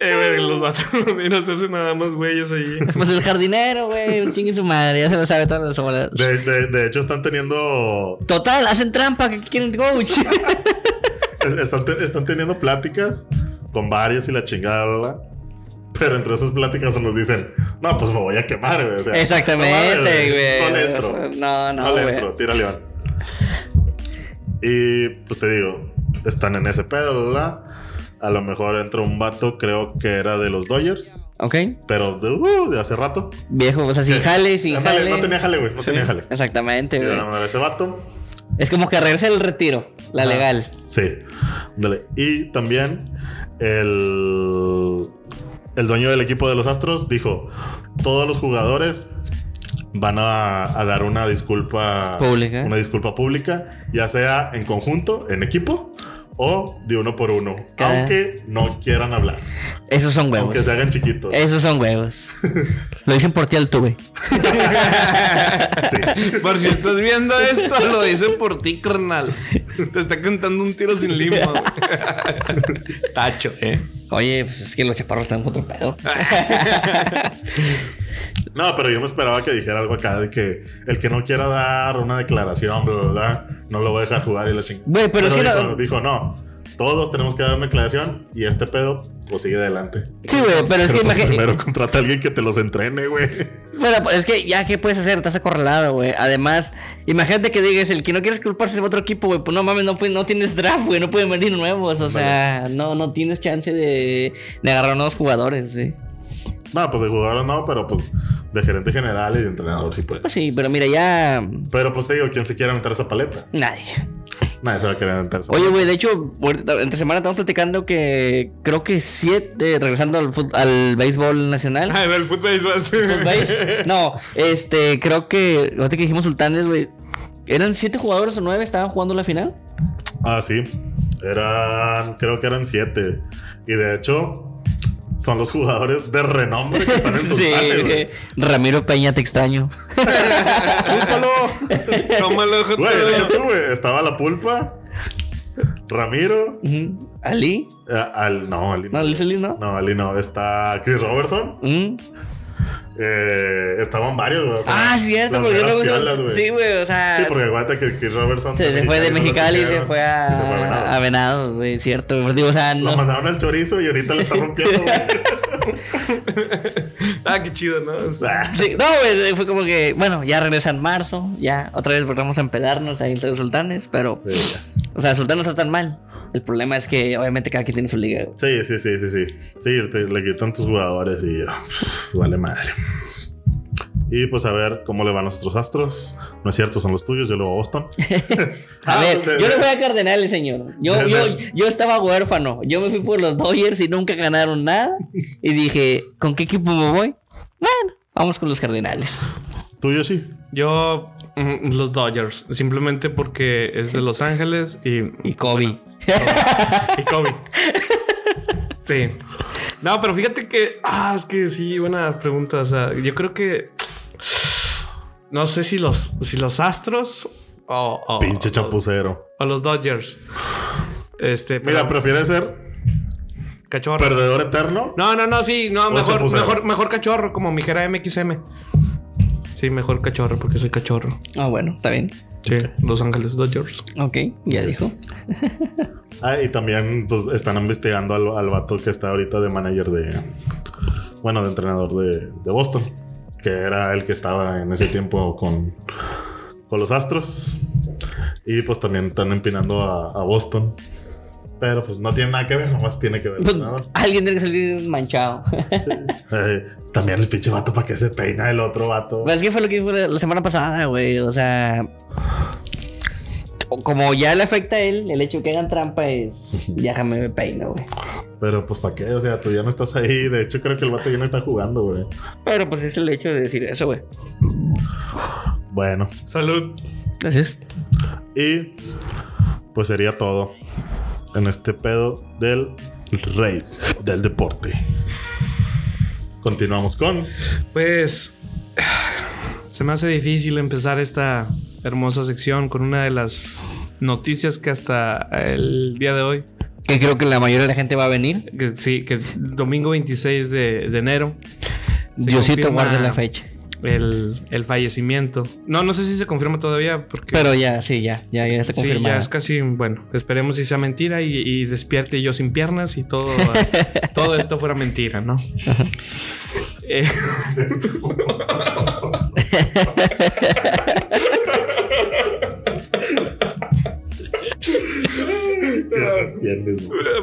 Eh, güey, los vatos no vienen a hacerse nada más güeyes ahí. Pues el jardinero, güey, un chingue su madre, ya se lo sabe todas las horas. De, de- de hecho, están teniendo. Total, hacen trampa, que quieren coach. es- Están, están teniendo pláticas con varios y la chingada. Pero entre esas pláticas nos dicen, no, pues me voy a quemar, güey. O sea, no Exactamente, güey. No le entro. No, no, No le entro, tira león. Y pues te digo, están en ese pedo, bla, bla. A lo mejor entra un vato, creo que era de los Dodgers, Ok. pero de, uh, de hace rato. Viejo, o sea, sin jale, sin jale. No tenía jale, güey, no Sí, tenía jale. Exactamente, güey. ese vato. Es como que regresa el retiro, la legal. Sí. Ándale. Y también el, el dueño del equipo de los Astros dijo, todos los jugadores van a, a dar una disculpa Pública. Una disculpa pública, ya sea en conjunto, en equipo o de uno por uno, Cada- aunque no quieran hablar, Esos son huevos. aunque se hagan chiquitos. Esos son huevos. Lo dicen por ti al tuve. Sí. Por si estás viendo esto, lo dicen por ti, carnal. Te está cantando un tiro sin güey. Tacho, eh. Oye, pues es que los chaparros están con otro pedo. No, pero yo me esperaba que dijera algo acá de que el que no quiera dar una declaración, bla, bla, bla, no lo voy a dejar jugar y la chingada. Güey, pero dijo, no- dijo, no, todos tenemos que dar una declaración y este pedo, pues sigue adelante. Sí, güey, pero es que imagínate. primero contrata a alguien que te los entrene, güey. Pero pues, es que ya, ¿qué puedes hacer? Estás acorralado, güey. Además, imagínate que digas, el que no quieres culparse es otro equipo, güey. Pues no mames, no, no tienes draft, güey. No pueden venir nuevos. O sea, no, no tienes chance de, de agarrar nuevos jugadores, güey. No, pues de jugadores no, pero pues de gerente general y de entrenador sí puede. Pues sí, pero mira, ya. Pero pues te digo, ¿quién se quiere meter esa paleta? Nadie. Nadie se va a querer meter esa Oye, güey, de hecho, entre semana estamos platicando que creo que siete, regresando al, fut- al béisbol nacional. Ay, ve el fútbol. ¿Veis? No, este, creo que, ahorita que dijimos sultanes, güey, ¿eran siete jugadores o nueve estaban jugando la final? Ah, sí. Eran, creo que eran siete. Y de hecho, son los jugadores de renombre que están en Sí, sultanes, güey. Ramiro Peña, te extraño. Chúpalo. Tómalo. Güey, deja tú, güey. Estaba la pulpa. Ramiro. ¿Ali? eh, al, no, Ali No, no. Ali ¿no? No, Ali no. Está Chris Robertson. Mm. Eh, estaban varios, güey. o sea, Ah, sí, cierto, porque yo piolas, luego. Sí, güey, o sea. Sí, porque acuérdate que Chris Robertson. se, se fue de Mexicali y se lo fue a, se fue a Venado. güey, cierto. Digo, o sea, Lo no. mandaron al chorizo y ahorita le está rompiendo, güey. Ah, qué chido, ¿no? Ah, Sí, no, güey, fue como que, bueno, ya regresa en marzo, ya otra vez vamos a empedarnos ahí entre los sultanes, pero, sí. o sea, el sultán no está tan mal. El problema es que obviamente cada quien tiene su liga. güey. Sí, sí, sí, sí, sí. Sí, le quitan tus jugadores y ah, vale madre. Y pues a ver cómo le van a nuestros astros. No es cierto, son los tuyos, yo le voy a Boston. A Ah, ver, de- yo le voy a Cardenales, señor. Yo, De- yo, de- yo estaba huérfano. Yo me fui por los Dodgers y nunca ganaron nada. Y dije, ¿con qué equipo me voy? Bueno, vamos con los Cardenales. Tuyo sí. Yo, mm, los Dodgers. Simplemente porque es de Los Ángeles y. Y Kobe. Y Kobe. Sí. No, pero fíjate que. Ah, es que sí, buena pregunta. O sea, yo creo que. No sé si los, si los Astros o, o- Pinche chapucero. o los Dodgers. Este, Mira, ¿prefiere ser cachorro. perdedor eterno? No, no, no, sí, no, mejor, chapucero. mejor, mejor cachorro, como mi jera MXM. Sí, mejor cachorro, porque soy cachorro. Ah, bueno, está bien. Sí, Los Ángeles Dodgers. Ok, ya dijo. Ah, y también pues están investigando al, al vato que está ahorita de manager de... Bueno, de entrenador de, de Boston. Que era el que estaba en ese tiempo con, con los Astros. Y pues también están empinando a, a Boston. Pero pues no tiene nada que ver, nomás tiene que ver Pues, alguien tiene que salir manchado. Sí. Eh, también el pinche vato para que se peina el otro vato. Pues, ¿qué fue lo que dijo la semana pasada, güey? O sea. Como ya le afecta a él, el hecho de que hagan trampa es. Ya jamás me peino, güey. Pero pues para qué, o sea, tú ya no estás ahí. De hecho, creo que el vato ya no está jugando, güey. Pero pues es el hecho de decir eso, güey. Bueno, Salud. Gracias. y pues sería todo en este pedo del rey del deporte. Continuamos con Pues se me hace difícil empezar esta hermosa sección con una de las noticias que hasta el día de hoy, Que creo que la mayoría de la gente va a venir. que sí, que domingo 26 de, de enero. Diosito confirma guarde la fecha. El, el fallecimiento. No, no sé si se confirma todavía porque... Pero ya, sí, ya, ya, ya está Sí, confirmado. ya es casi, bueno, esperemos si sea mentira y, y despierte yo sin piernas y todo, todo esto fuera mentira, ¿no? Eh,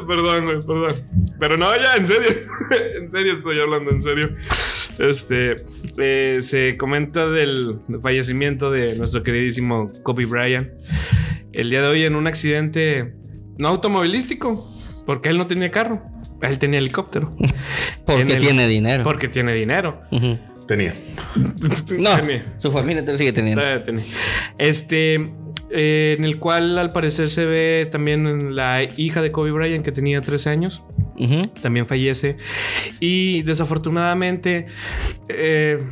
perdón, güey, perdón. Pero no, ya, en serio. en serio estoy hablando, en serio. Este, eh, se comenta del fallecimiento de nuestro queridísimo Kobe Bryant. El día de hoy en un accidente no automovilístico, porque él no tenía carro, él tenía helicóptero. Porque el- tiene dinero. Porque tiene dinero. Ujú. Tenía. No, Tenía. su familia te lo sigue teniendo. Tenía. Este, eh, en el cual al parecer se ve también la hija de Kobe Bryant que tenía 13 años. También fallece. Y desafortunadamente, eh,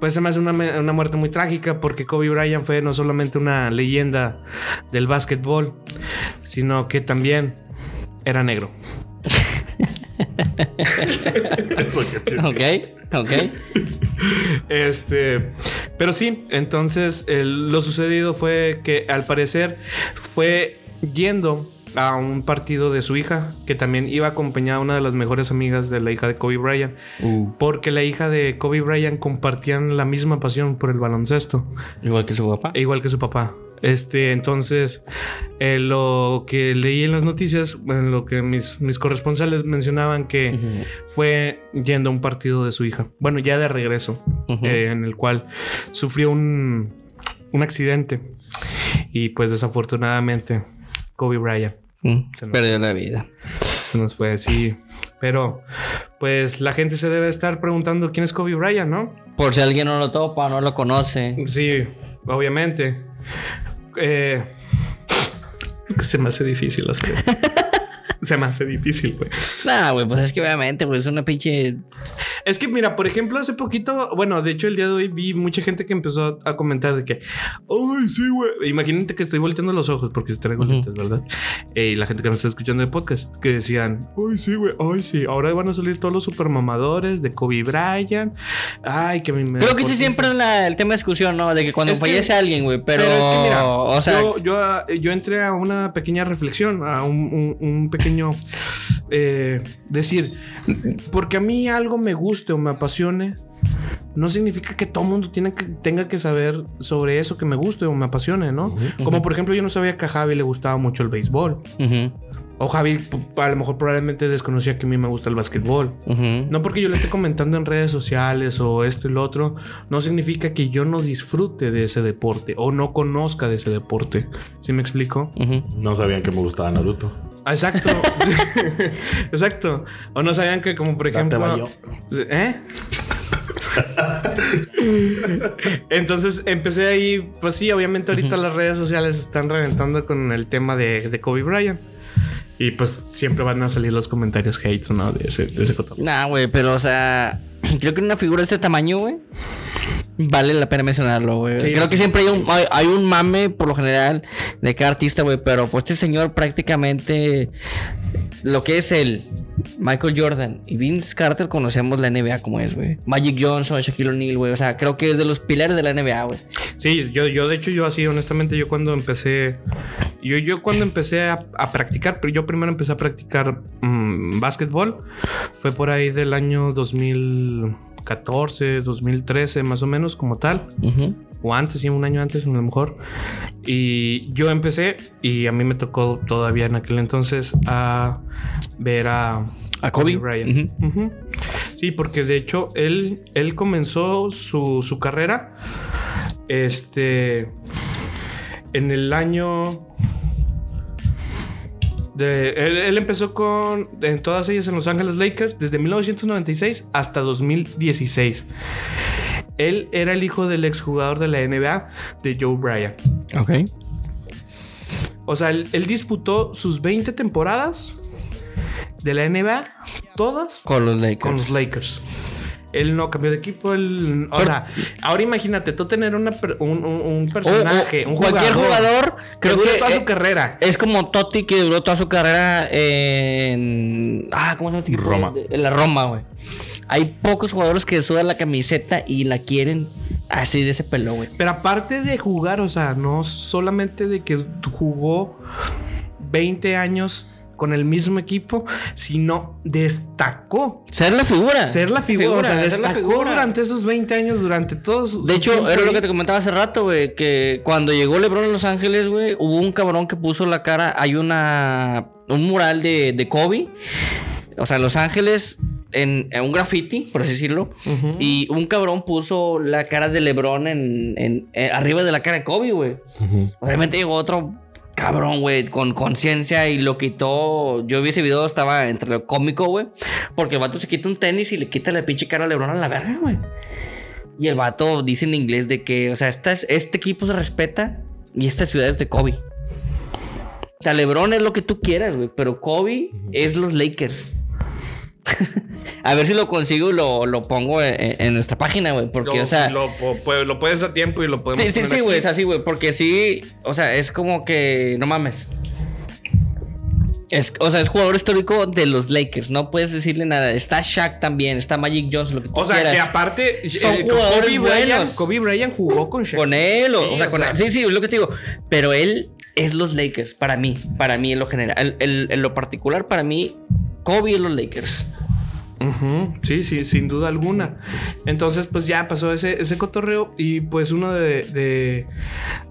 pues se me hace una, una muerte muy trágica porque Kobe Bryant fue no solamente una leyenda del básquetbol, sino que también era negro. Eso que tiene. Ok, ok. Este, pero sí, entonces el- lo sucedido fue que al parecer fue yendo a un partido de su hija, que también iba acompañada a una de las mejores amigas de la hija de Kobe Bryant, Uh, porque la hija de Kobe Bryant compartían la misma pasión por el baloncesto, igual que su papá. igual que su papá. Este, entonces, eh, lo que leí en las noticias, en lo que mis, mis corresponsales mencionaban que fue yendo a un partido de su hija. Bueno, ya de regreso, eh, en el cual sufrió un, un accidente. Y pues desafortunadamente, Kobe Bryant Mm, Se nos- Perdió la vida. se nos fue así. Pero, pues la gente se debe estar preguntando quién es Kobe Bryant, ¿no? Por si alguien no lo topa, no lo conoce. Sí, obviamente. Eh, es que se me hace difícil hacer esto. Se me hace difícil, güey. Nah, güey, pues es que obviamente, güey, es una pinche. Es que mira, por ejemplo, hace poquito, bueno, de hecho el día de hoy vi mucha gente que empezó a comentar de que, ay, sí, güey. Imagínate que estoy volteando los ojos porque traigo Ujú. lentes, ¿verdad? Eh, y la gente que me está escuchando de podcast que decían, ay, sí, güey, ay, sí, ahora van a salir todos los supermamadores de Kobe Bryant. Ay, que me. Creo que sí siempre es la- el tema de discusión, ¿no? De que cuando Es que- fallece alguien, güey, pero. Pero, es que mira, o sea, yo, yo, yo entré a una pequeña reflexión, a un, un- un pequeño eh, decir, porque a mí algo me guste o me apasione, no significa que todo mundo tiene que, tenga que saber sobre eso que me guste o me apasione, ¿no? Como por ejemplo, yo no sabía que a Javi le gustaba mucho el béisbol. ujú, O Javi a lo mejor probablemente desconocía que a mí me gusta el básquetbol. ujú. No porque yo le esté comentando en redes sociales o esto y lo otro, no significa que yo no disfrute de ese deporte o no conozca de ese deporte. ¿Sí me explico? No sabían que me gustaba Naruto. Exacto. Exacto. O no sabían que como por ejemplo... baño. ¿Eh? Entonces empecé ahí, pues sí, obviamente ahorita las redes sociales están reventando con el tema de, de Kobe Bryant. Y pues siempre van a salir los comentarios hates, ¿no? De ese, de ese. Nah, güey, pero o sea, creo que una figura de este tamaño, güey, vale la pena mencionarlo, güey. Sí, creo sí. que siempre hay un, hay, hay un mame, por lo general, de cada artista, güey, pero pues este señor prácticamente lo que es el Michael Jordan y Vince Carter conocemos la NBA como es, güey. Magic Johnson, Shaquille O'Neal, güey. O sea, creo que es de los pilares de la NBA, güey. Sí, yo, yo de hecho yo así, honestamente, yo cuando empecé, yo, yo cuando empecé a, a practicar, pero yo primero empecé a practicar mm, básquetbol, fue por ahí del año 2014, 2013 más o menos como tal, o antes, sí, un año antes a lo mejor. Y yo empecé y a mí me tocó todavía en aquel entonces a ver a, A Kobe. Bryant. Ujú. Sí, porque de hecho él, él comenzó su, su carrera este en el año de, él, él empezó con en todas ellas en Los Ángeles Lakers desde 1996 hasta 2016. Él era el hijo del exjugador de la NBA de Joe Bryant. Ok. O sea, él, él disputó sus 20 temporadas de la NBA, todas Con los Lakers. con los Lakers. Él no cambió de equipo. Él, o sea, ahora imagínate tú tener una un, un- O- personaje, o un cualquier jugador, creo dure que toda eh, su carrera. Es como Totti que duró toda su carrera en. Ah, ¿cómo se llama este equipo? Roma. En la Roma, güey. Hay pocos jugadores que sudan la camiseta y la quieren así de ese pelo, güey. Pero aparte de jugar, o sea, no solamente de que jugó 20 años con el mismo equipo, sino destacó. Ser la figura. Ser la figura, o sea, ser la destacó figura. durante esos 20 años, durante todos. De hecho, era lo que te comentaba hace rato, güey, que cuando llegó LeBron a Los Ángeles, güey, hubo un cabrón que puso la cara, hay una un mural de, de Kobe, o sea, en Los Ángeles en, en un graffiti, por así decirlo, y un cabrón puso la cara de LeBron en, en- arriba de la cara de Kobe, güey. Obviamente llegó otro cabrón, güey, con conciencia y lo quitó. Yo vi ese video, estaba entre lo cómico, güey. Porque el vato se quita un tenis y le quita la pinche cara a LeBron a la verga, güey. Y el vato dice en inglés de que, o sea, esta es- este equipo se respeta y esta ciudad es de Kobe. O sea, LeBron es lo que tú quieras, güey, pero Kobe es los Lakers. a ver si lo consigo y lo, lo pongo en, en nuestra página, güey. Porque, Lo- o sea. lo, pues, lo puedes a tiempo y lo podemos Sí, sí, sí, güey, es así, güey, porque sí, o sea, es como que, no mames. Es, o sea, es jugador histórico de los Lakers, no puedes decirle nada. Está Shaq también, está Magic Johnson, lo que tú O sea, quieras. que aparte, Son eh, jugadores Kobe Bryant, buenos. Kobe Bryant jugó con Shaq. Con él, o, Sí, o sea, o con sea, él. Sí, sí, es lo que te digo. Pero él es los Lakers, para mí, para mí en lo general. En lo particular, para mí, Kobe es los Lakers. Sí, sí, sin duda alguna. Entonces, pues ya pasó ese, ese cotorreo y pues uno de... de,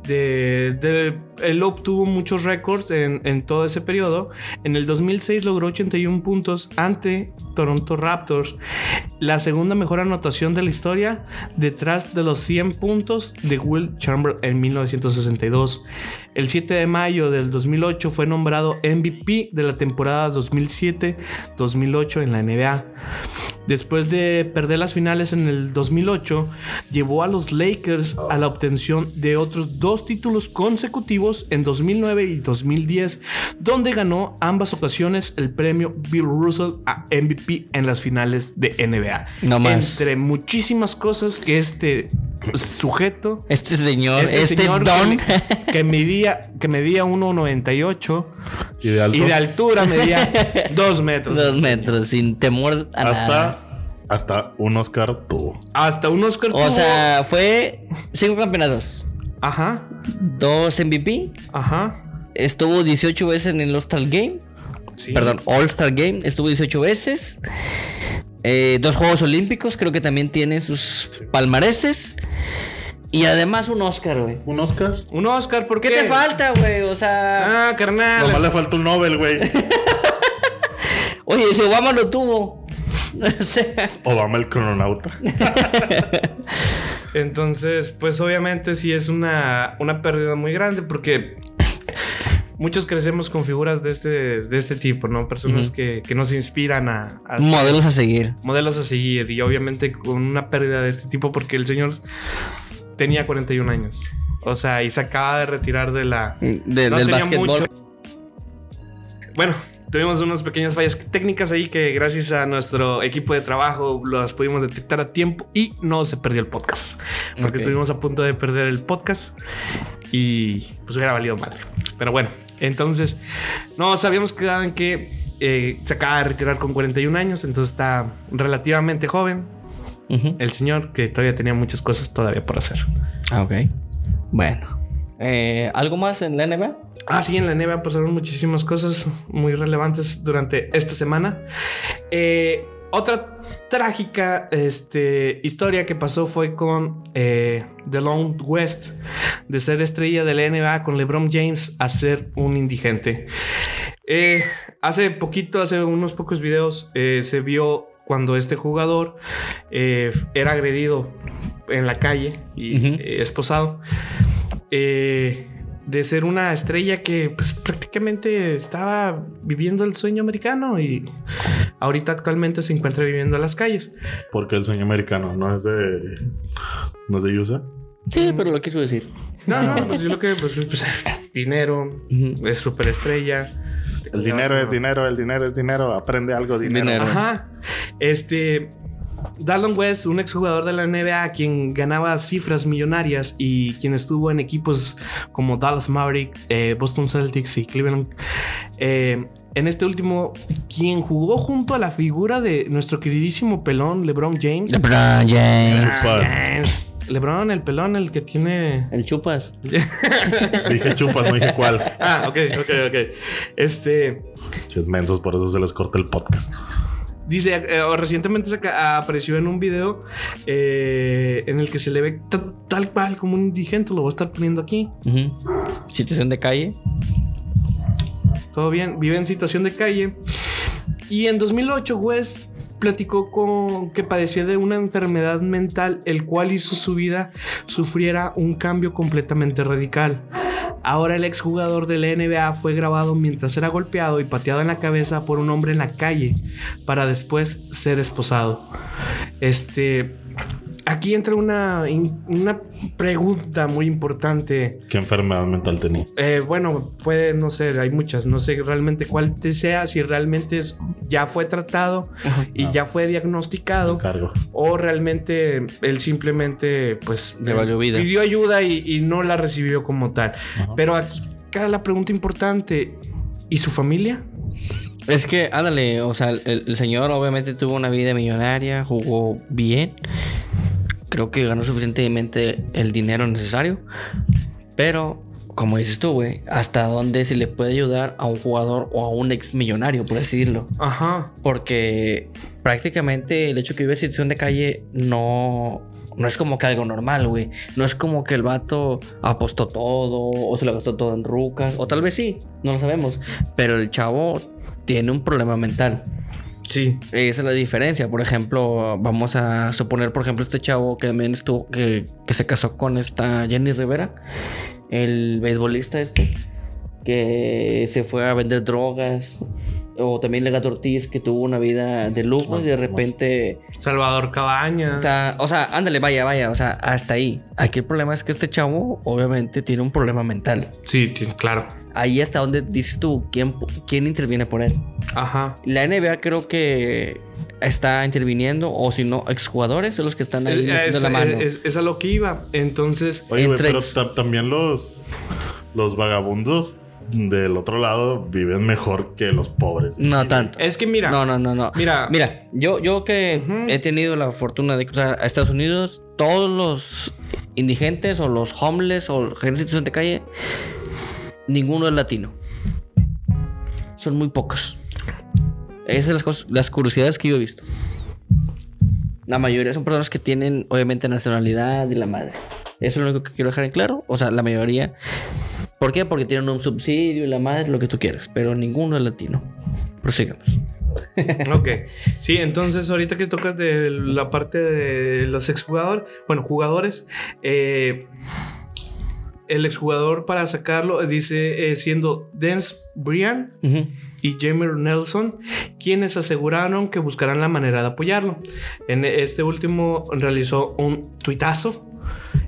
de- de- él obtuvo muchos récords en, en todo ese periodo. En el 2006 logró 81 puntos ante Toronto Raptors. La segunda mejor anotación de la historia detrás de los 100 puntos de Will Chamber en 1962. El 7 de mayo del 2008 fue nombrado MVP de la temporada 2007-2008 en la NBA. Después de perder las finales en el 2008, llevó a los Lakers a la obtención de otros dos títulos consecutivos en 2009 y 2010, donde ganó ambas ocasiones el premio Bill Russell a MVP en las finales de NBA. No más. Entre muchísimas cosas que este sujeto Este señor, este, este, señor don. que, me- que medía que medía 1.98 ¿Y de alto? y de altura medía 2 metros. Dos metros, sin temor a nada. Hasta, un Oscar tuvo. Hasta un Oscar O tuvo- sea, fue cinco campeonatos, Ajá, dos MVP, ajá. estuvo 18 veces en el All-Star Game, Sí. perdón, All-Star Game, estuvo 18 veces, eh, dos Juegos Olímpicos, creo que también tiene sus palmareses, y además un Oscar, güey. ¿Un Oscar? Un Oscar, ¿por qué? ¿Qué te falta, güey? O sea, Ah, carnal. Nomás le falta un Nobel, güey. oye, si Obama lo tuvo. Obama el crononauta. Entonces, pues obviamente sí es una, una pérdida muy grande porque muchos crecemos con figuras de este, de este tipo, ¿no? Personas que, que nos inspiran a, a ser modelos a seguir. modelos a seguir y obviamente con una pérdida de este tipo porque el señor tenía 41 años. O sea, y se acaba de retirar de la... De- no del básquetbol. mucho. Bueno, tuvimos unas pequeñas fallas técnicas ahí que gracias a nuestro equipo de trabajo las pudimos detectar a tiempo y no se perdió el podcast. Porque estuvimos a punto de perder el podcast y pues hubiera valido madre. Pero bueno, entonces nos habíamos quedado en que eh, se acaba de retirar con 41 años, entonces está relativamente joven. El señor que todavía tenía muchas cosas todavía por hacer. Ah, ok. Bueno. Eh, ¿Algo más en la NBA? Ah, sí, en la NBA pasaron muchísimas cosas muy relevantes durante esta semana. Eh, otra trágica este, historia que pasó fue con eh, The Long West, de ser estrella de la NBA con LeBron James a ser un indigente. Eh, hace poquito, hace unos pocos videos, eh, se vio cuando este jugador era agredido en la calle y esposado. Eh, de ser una estrella que pues, prácticamente estaba viviendo el sueño americano y ahorita actualmente se encuentra viviendo en las calles. Porque el sueño americano no es de ¿No es de USA? Sí, pero lo quiso decir. No, no, pues yo lo que, pues, pues, dinero, es superestrella. El dinero es dinero, el dinero es dinero. Aprende algo, dinero. Dinero. Ajá. Este. Darlon West, un exjugador de la NBA quien ganaba cifras millonarias y quien estuvo en equipos como Dallas Maverick, eh, Boston Celtics y Cleveland. eh, en este último, quien jugó junto a la figura de nuestro queridísimo pelón LeBron James. LeBron James. James. LeBron, el pelón, el que tiene. El chupas. Dije chupas, no dije cuál. Ah, ok, ok, ok. Este. Ches mensos, por eso se les corta el podcast. Dice, eh, recientemente se apareció en un video eh, en el que se le ve ta- tal cual como un indigente. Lo voy a estar poniendo aquí. Situación de calle. Todo bien, vive en situación de calle. Y en 2008, West platicó con que padecía de una enfermedad mental, el cual hizo su vida sufriera un cambio completamente radical. Ahora el exjugador de la NBA fue grabado mientras era golpeado y pateado en la cabeza por un hombre en la calle para después ser esposado. Este, aquí entra una, in- una pregunta muy importante. ¿Qué enfermedad mental tenía? Eh, bueno, puede, no sé, hay muchas, no sé realmente cuál te sea, si realmente es, ya fue tratado y ya fue diagnosticado Cargo. o realmente él simplemente pues Le valió vida. pidió ayuda y, y no la recibió como tal. Pero aquí queda la pregunta importante, ¿y su familia? Es que, ándale, o sea, el, el señor obviamente tuvo una vida millonaria, jugó bien. Creo que ganó suficientemente el dinero necesario. Pero, como dices tú, güey, ¿hasta dónde se le puede ayudar a un jugador o a un ex millonario, por decirlo? Ajá. Porque prácticamente el hecho que vive en situación de calle no, no es como que algo normal, güey. No es como que el vato apostó todo o se lo gastó todo en rucas. O tal vez sí, no lo sabemos. Pero el chavo tiene un problema mental. Sí. Esa es la diferencia. Por ejemplo, vamos a suponer, por ejemplo, este chavo que también estuvo, que, que se casó con esta Jenny Rivera, el beisbolista este, que se fue a vender drogas. O también Legato Ortiz, que tuvo una vida de lujo y de repente Salvador Cabaña. está. O sea, ándale, vaya, vaya. O sea, hasta ahí. Aquí el problema es que este chavo, obviamente, tiene un problema mental. Sí, claro. Ahí hasta donde dices tú, ¿quién, quién interviene por él? Ajá. La NBA creo que está interviniendo, o si no, exjugadores son los que están ahí Es, la mano. es- es a lo que iba. Entonces, Oye, güey, Entre pero también los, los vagabundos del otro lado viven mejor que los pobres. no tanto. es que mira. No, no, no, no. Mira. Mira, yo, yo que Ujú. he tenido la fortuna de cruzar a Estados Unidos, todos los indigentes o los homeless o gente en situación de calle, ninguno es latino. Son muy pocos. Esas son las, cosas- las curiosidades que yo he visto. La mayoría son personas que tienen, obviamente, nacionalidad y la madre. Eso es lo único que quiero dejar en claro. O sea, la mayoría. ¿Por qué? Porque tienen un subsidio y la madre, lo que tú quieras. Pero ninguno es latino. Prosigamos. Ok. Sí, entonces ahorita que tocas de la parte de los exjugadores, bueno, jugadores, eh, el exjugador para sacarlo dice eh, siendo Dance Brian y Jamie Nelson, quienes aseguraron que buscarán la manera de apoyarlo. En este último realizó un tuitazo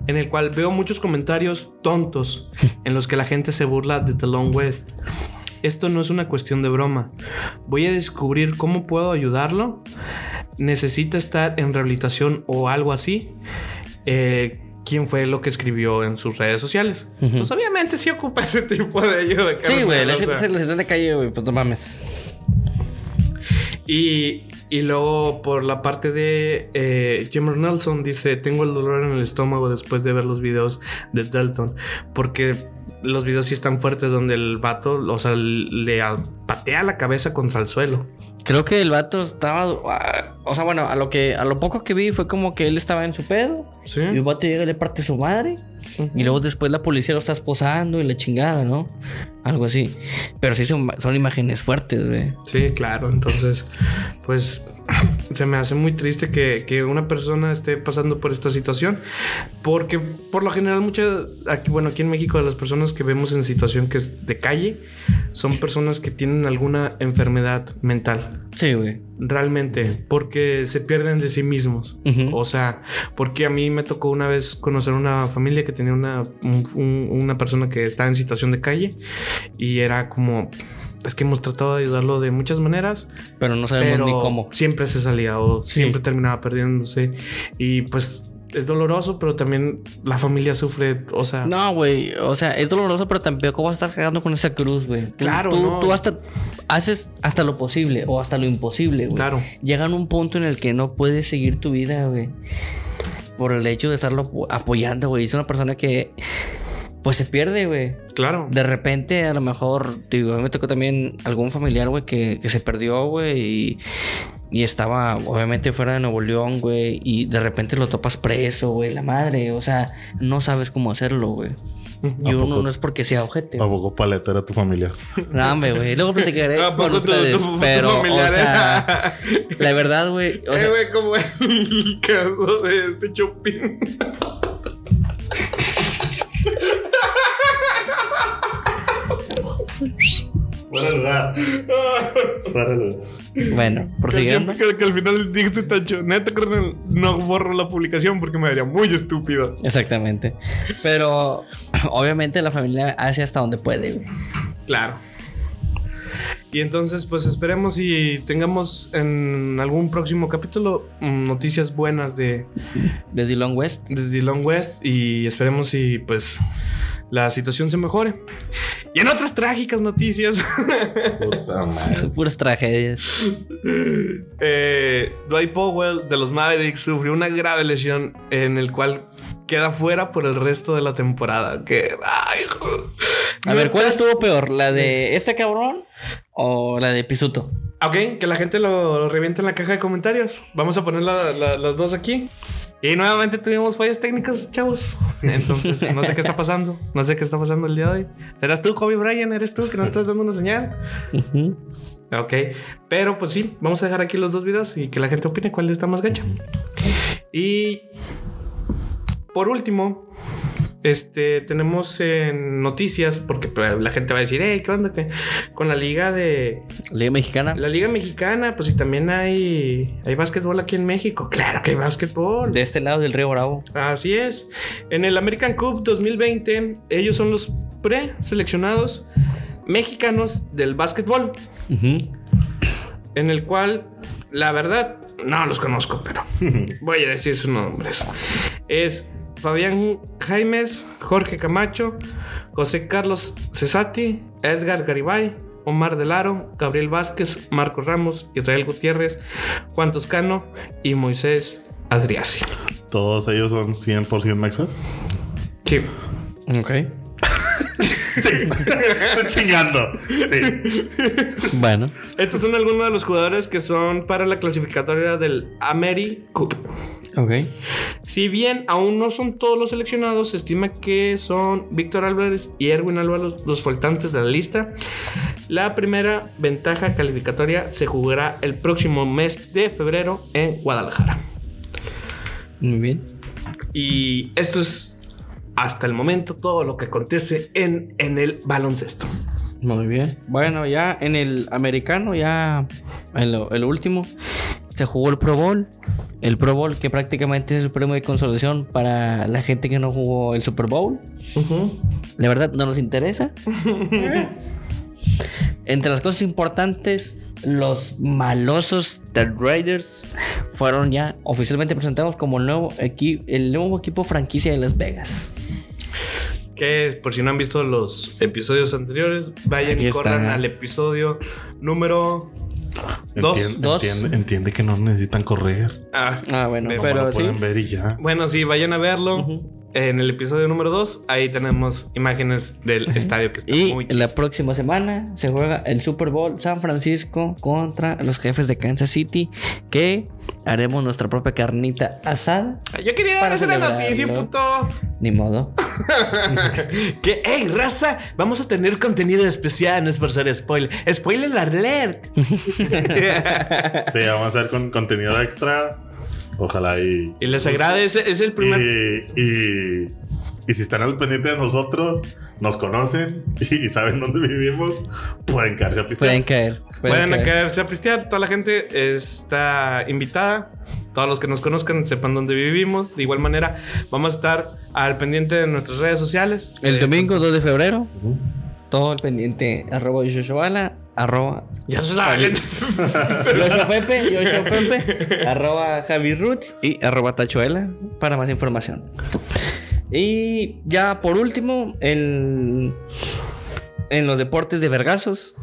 en el cual veo muchos comentarios tontos en los que la gente se burla de The Long West. Esto no es una cuestión de broma. Voy a descubrir cómo puedo ayudarlo. Necesita estar en rehabilitación o algo así. Eh, ¿Quién fue lo que escribió en sus redes sociales? Pues obviamente sí ocupa ese tipo de ayuda. Sí, güey, la gente se de calle, güey, pues no mames. Y, y luego por la parte de eh, Jimmer Nelson dice, tengo el dolor en el estómago después de ver los videos de Dalton. Porque los videos sí están fuertes donde el vato, o sea, le patea la cabeza contra el suelo. Creo que el vato estaba. ah, O sea, bueno, a lo que a lo poco que vi fue como que él estaba en su pedo. Sí. Y el vato llega y le parte su madre. Y luego después la policía lo está esposando y la chingada, ¿no? Algo así. Pero sí son, son imágenes fuertes, güey. Sí, claro. Entonces, pues se me hace muy triste que, que una persona esté pasando por esta situación. Porque por lo general, muchas, aquí, bueno, aquí en México, de las personas que vemos en situación que es de calle, son personas que tienen alguna enfermedad mental. Sí, güey. Realmente, porque se pierden de sí mismos. O sea, porque a mí me tocó una vez conocer una familia que tenía una, un- un- una persona que estaba en situación de calle y era como, es que hemos tratado de ayudarlo de muchas maneras, Pero no sabemos pero ni cómo. siempre se salía o Sí. siempre terminaba perdiéndose y pues es doloroso, pero también la familia sufre, o sea, No, güey. O sea, es doloroso, pero tampoco vas a estar cagando con esa cruz, güey. Claro, Tú, no. tú hasta haces hasta lo posible o hasta lo imposible, güey. Claro. Llegan a un punto en el que no puedes seguir tu vida, güey. Por el hecho de estarlo apo- apoyando, güey. Es una persona que. Pues se pierde, güey. claro. De repente, a lo mejor, digo, a mí me tocó también algún familiar, güey, que, que se perdió, güey, y, y estaba, obviamente, fuera de Nuevo León, güey, y de repente lo topas preso, güey, la madre, o sea, no sabes cómo hacerlo, güey. Y ¿A uno poco? no es porque sea ojete. ¿A poco paleta era tu familia? No, güey. Luego platicaré ¿A con poco tu- ustedes. tu- tu pero, familiar o sea, la verdad, güey. O sea, eh, güey, como el caso de este Chopin. Fuera lugar. Fuera lugar. bueno, Que prosiguiendo. siempre que, que al final dijiste tacho. Neta, carnal, no borro la publicación porque me haría muy estúpido. Exactamente. Pero, obviamente, la familia hace hasta donde puede, güey. Claro. Y entonces, pues esperemos y tengamos en algún próximo capítulo mm, noticias buenas de, De Dylan West. de Dylan West y esperemos y pues la situación se mejore. Y en otras trágicas noticias, Puta madre. Son puras tragedias. eh, Dwight Powell de los Mavericks sufrió una grave lesión en el cual queda fuera por el resto de la temporada. Que, ay, A ver, ¿cuál estuvo peor? ¿La de este cabrón o la de Pisuto? Ok, que la gente lo, lo reviente en la caja de comentarios. Vamos a poner la- la- las dos aquí. Y nuevamente tuvimos fallas técnicas, chavos. Entonces, no sé qué está pasando. No sé qué está pasando el día de hoy. ¿Serás tú, Kobe Bryant? ¿Eres tú que nos estás dando una señal? Ok. Pero pues sí, vamos a dejar aquí los dos videos y que la gente opine cuál está más gacha. Y por último, este tenemos en noticias, porque pues, la gente va a decir, hey, ¿qué onda? ¿Qué? Con la liga de, Liga Mexicana. la Liga Mexicana, pues y también hay, hay básquetbol aquí en México. Claro que hay básquetbol. De este lado del Río Bravo. Así es. En el American Cup 2020, ellos son los preseleccionados mexicanos del básquetbol, en el cual, la verdad, no los conozco, pero voy a decir sus nombres. Es Fabián Jaimes, Jorge Camacho, José Carlos Cesati, Edgar Garibay, Omar Delaro, Gabriel Vázquez, Marcos Ramos, Israel Gutiérrez, Juan Toscano y Moisés Adriasi. Todos ellos son 100% mexas. Sí. Ok. Estoy chingando. Sí. Bueno. Estos son algunos de los jugadores que son para la clasificatoria del Ameri Cup. Ok. Si bien aún no son todos los seleccionados, se estima que son Víctor Álvarez y Erwin Álvarez los faltantes de la lista. La primera ventaja calificatoria se jugará el próximo mes de febrero en Guadalajara. Muy bien. Y esto es hasta el momento todo lo que acontece en, en el baloncesto. Muy bien. Bueno, ya en el americano, ya en lo- el último, se jugó el Pro Bowl. El Pro Bowl que prácticamente es el premio de consolación para la gente que no jugó el Super Bowl. La verdad no nos interesa. Entre las cosas importantes, los malosos The Raiders fueron ya oficialmente presentados como el nuevo, el nuevo equipo franquicia de Las Vegas. Que por si no han visto los episodios anteriores, vayan Aquí y está. corran al episodio número Dos. Entiende, Dos. entiende- entiende que no necesitan correr. Ah, Ah, bueno, Como pero lo sí. pueden ver y ya. bueno, sí, vayan a verlo. En el episodio número 2, ahí tenemos imágenes del estadio que está Y muy la próxima semana se juega el Super Bowl San Francisco contra los jefes de Kansas City. Que haremos nuestra propia carnita asada. Yo quería dar Para esa celebrarlo. noticia, puto. Ni modo. que, hey, raza, vamos a tener contenido especial, no es por ser spoiler. Spoiler alert. Sí, vamos a hacer con contenido extra. Ojalá y. y les agrade, es, es el primer. Y, y, y si están al pendiente de nosotros, nos conocen y saben dónde vivimos, pueden caerse a pistear. Pueden caer. Pueden caer. caerse a pistear. Toda la gente está invitada. Todos los que nos conozcan sepan dónde vivimos. De igual manera, vamos a estar al pendiente de nuestras redes sociales. El Eh, domingo 2 de febrero. Todo el pendiente. Arroba Yoshobala. Arroba Ya se sabe. Yoshio Pepe. Yoshio Pepe. arroba Javi Roots. Y arroba Tachuela. Para más información. Y ya por último, en, en los deportes de vergazos.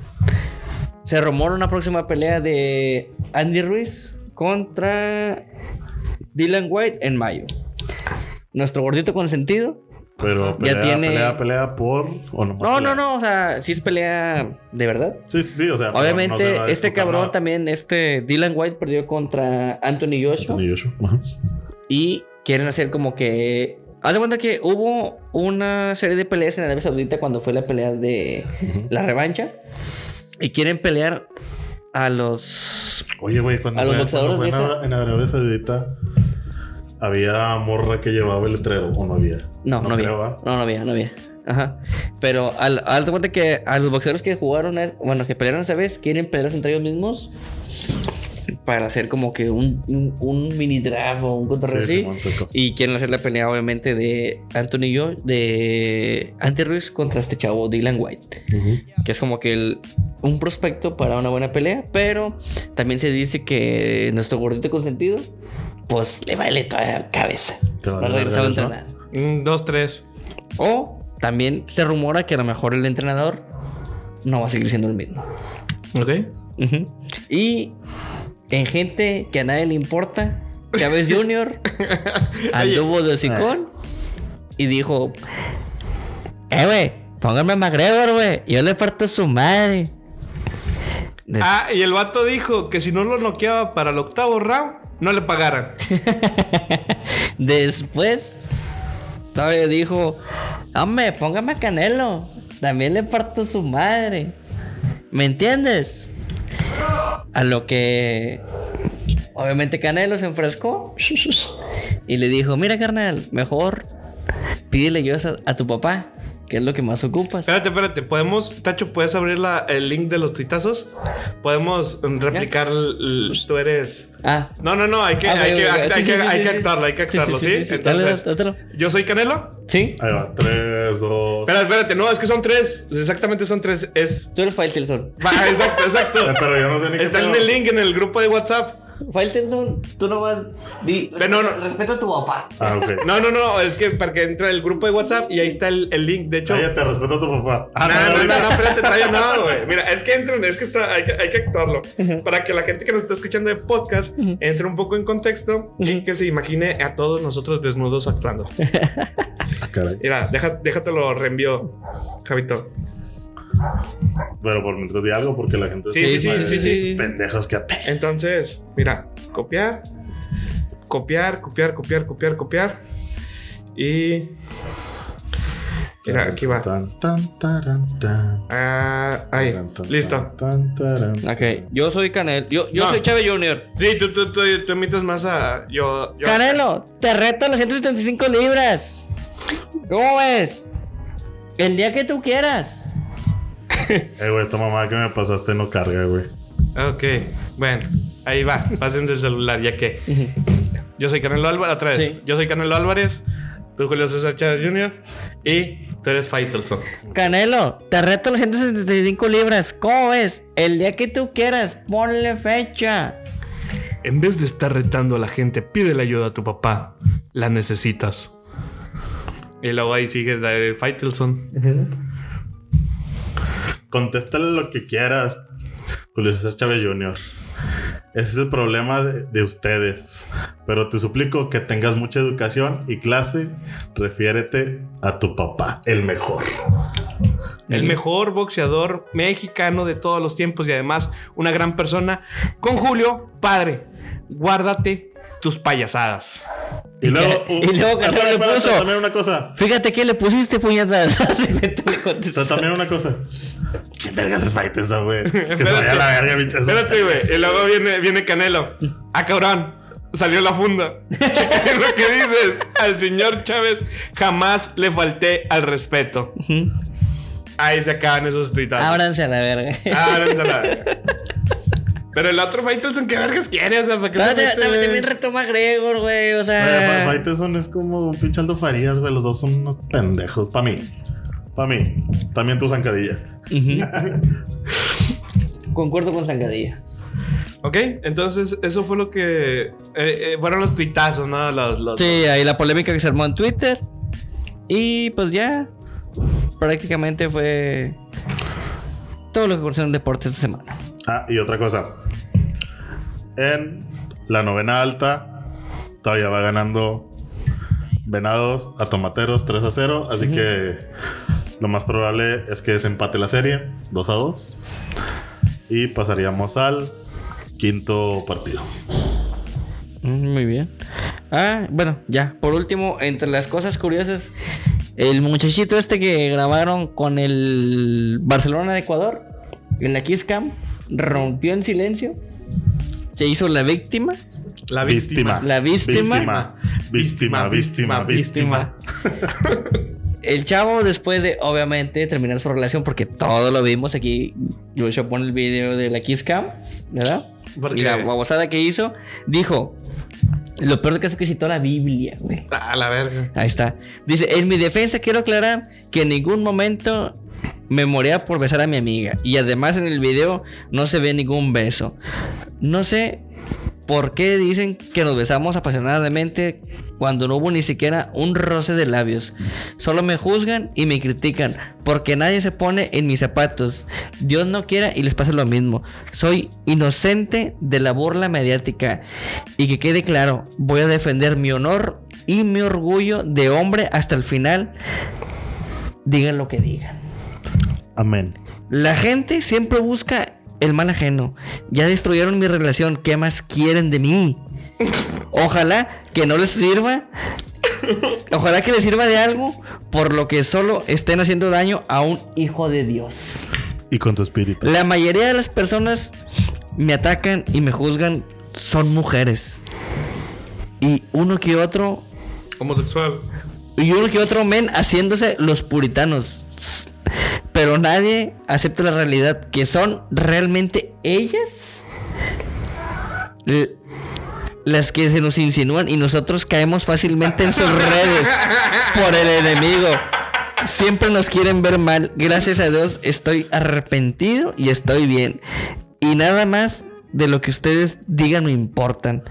Se rumora una próxima pelea de Andy Ruiz contra Dylan White en mayo. Nuestro gordito consentido Pero Ya pelea, tiene- pelea, pelea por. O no, No, no, no, o sea, sí es pelea de verdad. Sí, sí, sí. O sea, Obviamente, no se este cabrón nada. también, este Dylan White perdió contra Anthony Joshua Anthony Joshua, ajá. y quieren hacer como que. Haz de cuenta que hubo una serie de peleas en Arabia Saudita cuando fue la pelea de la revancha y quieren pelear a los. Oye, güey, cuando A los fue, boxeadores cuando fue en Arabia Saudita, había morra que llevaba el letrero, o no había. No, no, había. creo, ¿va? No, no había, no había. Ajá. Pero al, haz de cuenta que a los boxeadores que jugaron, eh, bueno, que pelearon esa vez, quieren pelear entre ellos mismos para hacer como que un, un, un mini draft o un cotorreo Sí, así. Y quieren hacer la pelea, obviamente, de Anthony yo, de Andy Ruiz contra este chavo Dylan White. Que es como que el- un prospecto para una buena pelea. Pero también se dice que nuestro gordito consentido, pues le vale toda la cabeza. Te No a entrenar. Mm, Dos, tres. O también se rumora que a lo mejor el entrenador no va a seguir siendo el mismo. Ok. Y en gente que a nadie le importa, Chávez Jr. anduvo de hocicón y dijo: Eh, güey, pónganme a McGregor, güey. Yo le parto su madre. De- Ah, y el vato dijo que si no lo noqueaba para el octavo round, no le pagaran. Después, todavía dijo: Hombre, póngame a Canelo. También le parto su madre. ¿Me entiendes? A lo que. Obviamente Canelo se enfrescó y le dijo: Mira, carnal, mejor pídele a, a tu papá, que es lo que más ocupas. Espérate, espérate. ¿Podemos, Tacho, puedes abrir la- el link de los tuitazos? Podemos replicar. el- el- tú eres. Ah, No, no, no. Hay que, hay que, hay Sí, que- sí, sí, hay sí, que sí. actuarlo, hay que Sí, sí, actuarlo, sí, ¿sí? sí, Entonces, dale, dale. yo soy Canelo. sí. Ahí va, 3, 2. Espera, espérate, no, es que son tres. Exactamente son tres. Es. Tú eres Faitelson. Va, exacto, exacto. Pero yo no sé ni qué Está en el link en el grupo de WhatsApp. Faitelson, tú nomás. Di, Pero no, no. Respeta a tu papá. Ah. No, no, no, es que para que entre el grupo de WhatsApp y ahí está el, el link. De hecho, Cállate, respeto a tu papá. No, no, no, no, espérate, todavía no, güey. Mira, es que entran, es que está, hay, que, hay que actuarlo. Para que la gente que nos está escuchando de podcast entre un poco en contexto y que se imagine a todos nosotros desnudos actuando. Ah, caray. Mira, deja, déjate lo reenvío, Javito. Pero por mientras di algo, porque la gente. Sí, sí, sí, sí, sí, sí. Pendejos que. Entonces, mira, copiar, copiar, copiar, copiar, copiar, copiar. Y. Mira, aquí va. Tan, tan, taran, tan. Ah, ahí, listo. tan, taran. Ok, yo soy Canelo. Yo, yo No. soy Chávez Jr. Sí, tú, tú, tú, tú imitas más a. Yo. yo Canelo, te reto las 175 libras. ¿Cómo ves? El día que tú quieras. Eh, güey, esta mamá que me pasaste no carga, güey. Ok, bueno, ahí va. Pásense el celular, ya que. Yo soy Canelo Álvarez, otra vez. Sí. Yo soy Canelo Álvarez, tú Julio César Chávez Jr. y tú eres Faitelson. Canelo, te reto a las 175 libras. ¿Cómo ves? El día que tú quieras, ponle fecha. En vez de estar retando a la gente, pídele ayuda a tu papá. La necesitas. Y luego ahí sigue de Faitelson. Contéstale lo que quieras, Julio César Chávez Jr. Ese es el problema de, de ustedes. Pero te suplico que tengas mucha educación y clase. Refiérete a tu papá, el mejor. El mejor boxeador mexicano de todos los tiempos y además una gran persona. Con Julio, padre, guárdate tus payasadas. Y luego, y luego Canelo Espérate, le espérate, puso. También una cosa. Fíjate que le pusiste puñetas. Así le- le O contestó. sea, también una cosa. ¿Quién vergas es Faitelson, güey? Que se vaya a la verga, bicho. Espérate, güey. Y luego viene, viene Canelo. Ah, cabrón. Salió la funda. Checa lo que dices. Al señor Chávez jamás le falté al respeto. Ahí se acaban esos tuitazos. Ábranse a la verga. Ábranse a la verga. Pero el otro Faitelson, ¿qué vergas quiere? O sea, ¿para qué se También, mete, también- retoma Gregor, güey. O sea. Fa- Faitelson es como un pinche Aldo Farías, güey. Los dos son unos pendejos. Para mí. Para mí. También tu zancadilla. Concuerdo con Zancadilla. Ok, entonces eso fue lo que. eh, eh, fueron los tuitazos, ¿no? Los, los- Sí, ahí la polémica que se armó en Twitter. Y pues ya. Prácticamente fue. Todo lo que ocurrió en deporte esta semana. Ah, y otra cosa. En la novena alta, todavía va ganando Venados a Tomateros 3 a 0. Así que lo más probable es que se empate la serie 2 a 2. Y pasaríamos al quinto partido. Mm, Muy bien. Ah, bueno, ya. Por último, entre las cosas curiosas, el muchachito este que grabaron con el Barcelona de Ecuador en la Kiss Cam rompió en silencio. Se hizo la víctima. La víctima. La víctima. Víctima, víctima, víctima, víctima. El chavo, después de obviamente terminar su relación, porque todo lo vimos aquí, Joshua pone el video de la Kiss Cam, ¿verdad? Porque- Y la babosada que hizo, dijo: Lo peor que es que citó la Biblia, güey. A la verga. Ahí está. Dice, en mi defensa quiero aclarar que en ningún momento me moría por besar a mi amiga. Y además en el video no se ve ningún beso. No sé por qué dicen que nos besamos apasionadamente cuando no hubo ni siquiera un roce de labios. Solo me juzgan y me critican porque nadie se pone en mis zapatos. Dios no quiera y les pasa lo mismo. Soy inocente de la burla mediática. Y que quede claro, voy a defender mi honor y mi orgullo de hombre hasta el final. Digan lo que digan. Amén. La gente siempre busca el mal ajeno. Ya destruyeron mi relación. ¿Qué más quieren de mí? Ojalá que no les sirva. Ojalá que les sirva de algo por lo que solo estén haciendo daño a un hijo de Dios. Y con tu espíritu. La mayoría de las personas me atacan y me juzgan son mujeres. Y uno que otro Homosexual. y uno que otro men haciéndose los puritanos. Pero nadie acepta la realidad que son realmente ellas las que se nos insinúan y nosotros caemos fácilmente en sus redes por el enemigo. Siempre nos quieren ver mal. Gracias a Dios estoy arrepentido y estoy bien. Y nada más de lo que ustedes digan me importan.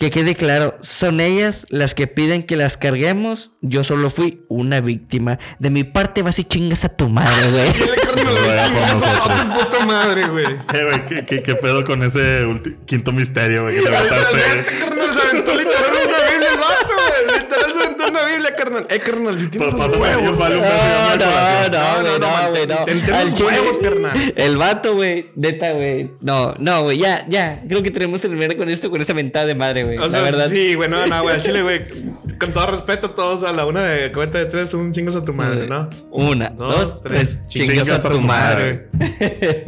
Que quede claro, son ellas las que piden que las carguemos. Yo solo fui una víctima. De mi parte vas y chingas a tu madre, güey. Puta madre, güey. Eh, güey, ¿qué, qué, qué pedo con ese quinto misterio, güey? Que te mataste. Neta, carnal, se aventó literal una Biblia el vato, güey. Literal se aventó una Biblia, carnal. Eh, carnal, si tienes Pues vale, un y No, no, no, güey, No, no, no, güey, no. mantén- ten Al los huevos, carnal. El vato, güey, neta, güey. No, no, güey, ya, ya. Creo que tenemos que terminar con esto, con esta mentada de madre, güey. O sea, la verdad. sí, güey, no, no, güey, al chile, güey. Con todo respeto a todos, a la una de cuenta de tres, un chingas a tu madre, ¿no? Una, dos, tres. Chingas a tu madre.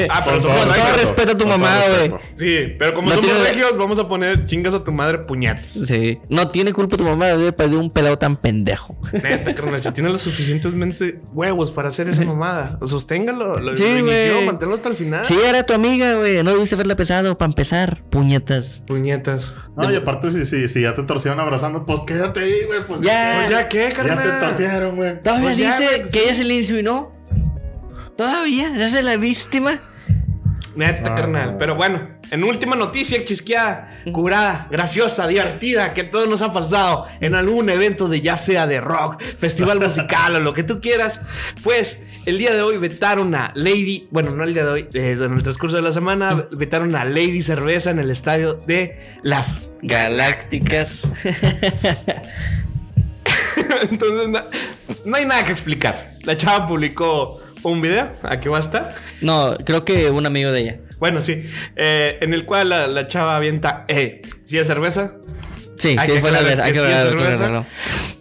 Ah, pero Con todo respeto a tu mamá, güey. Sí, pero como somos regios, vamos a poner chingas a tu madre puñetes. Sí. No tiene culpa tu mamá de haber perdido un pelado tan pendejo. Neta, carnal, si tiene lo suficientemente huevos para hacer esa mamada, sosténgalo, lo, Sí, lo inició, manténlo hasta el final. Sí, era tu amiga, güey. No debiste haberla pesado para empezar, puñetas. Puñetas. No, y aparte, si, si, si ya te torcieron abrazando, pues quédate ahí, güey. Pues Ya. Pues ya, ¿qué, Ya carnal? te torcieron, güey. Todavía Pues ya, dice güey, pues que sí. ella se le insinuó. Todavía, se hace la víctima. Neta, Ah, carnal. Pero bueno, en última noticia, chisqueada, curada, graciosa, divertida, que todos nos ha pasado en algún evento de ya sea de rock, festival musical o lo que tú quieras. Pues el día de hoy vetaron a Lady, bueno, no el día de hoy, eh, en el transcurso de la semana, vetaron a Lady Cerveza en el estadio de las. Galácticas. Entonces, no, no hay nada que explicar. La chava publicó un video, aquí va a estar. no, creo que un amigo de ella. Bueno, sí. eh, en el cual la, la chava avienta, eh, ¿sí es cerveza? Sí, Hay sí, que fue la. Hay que es.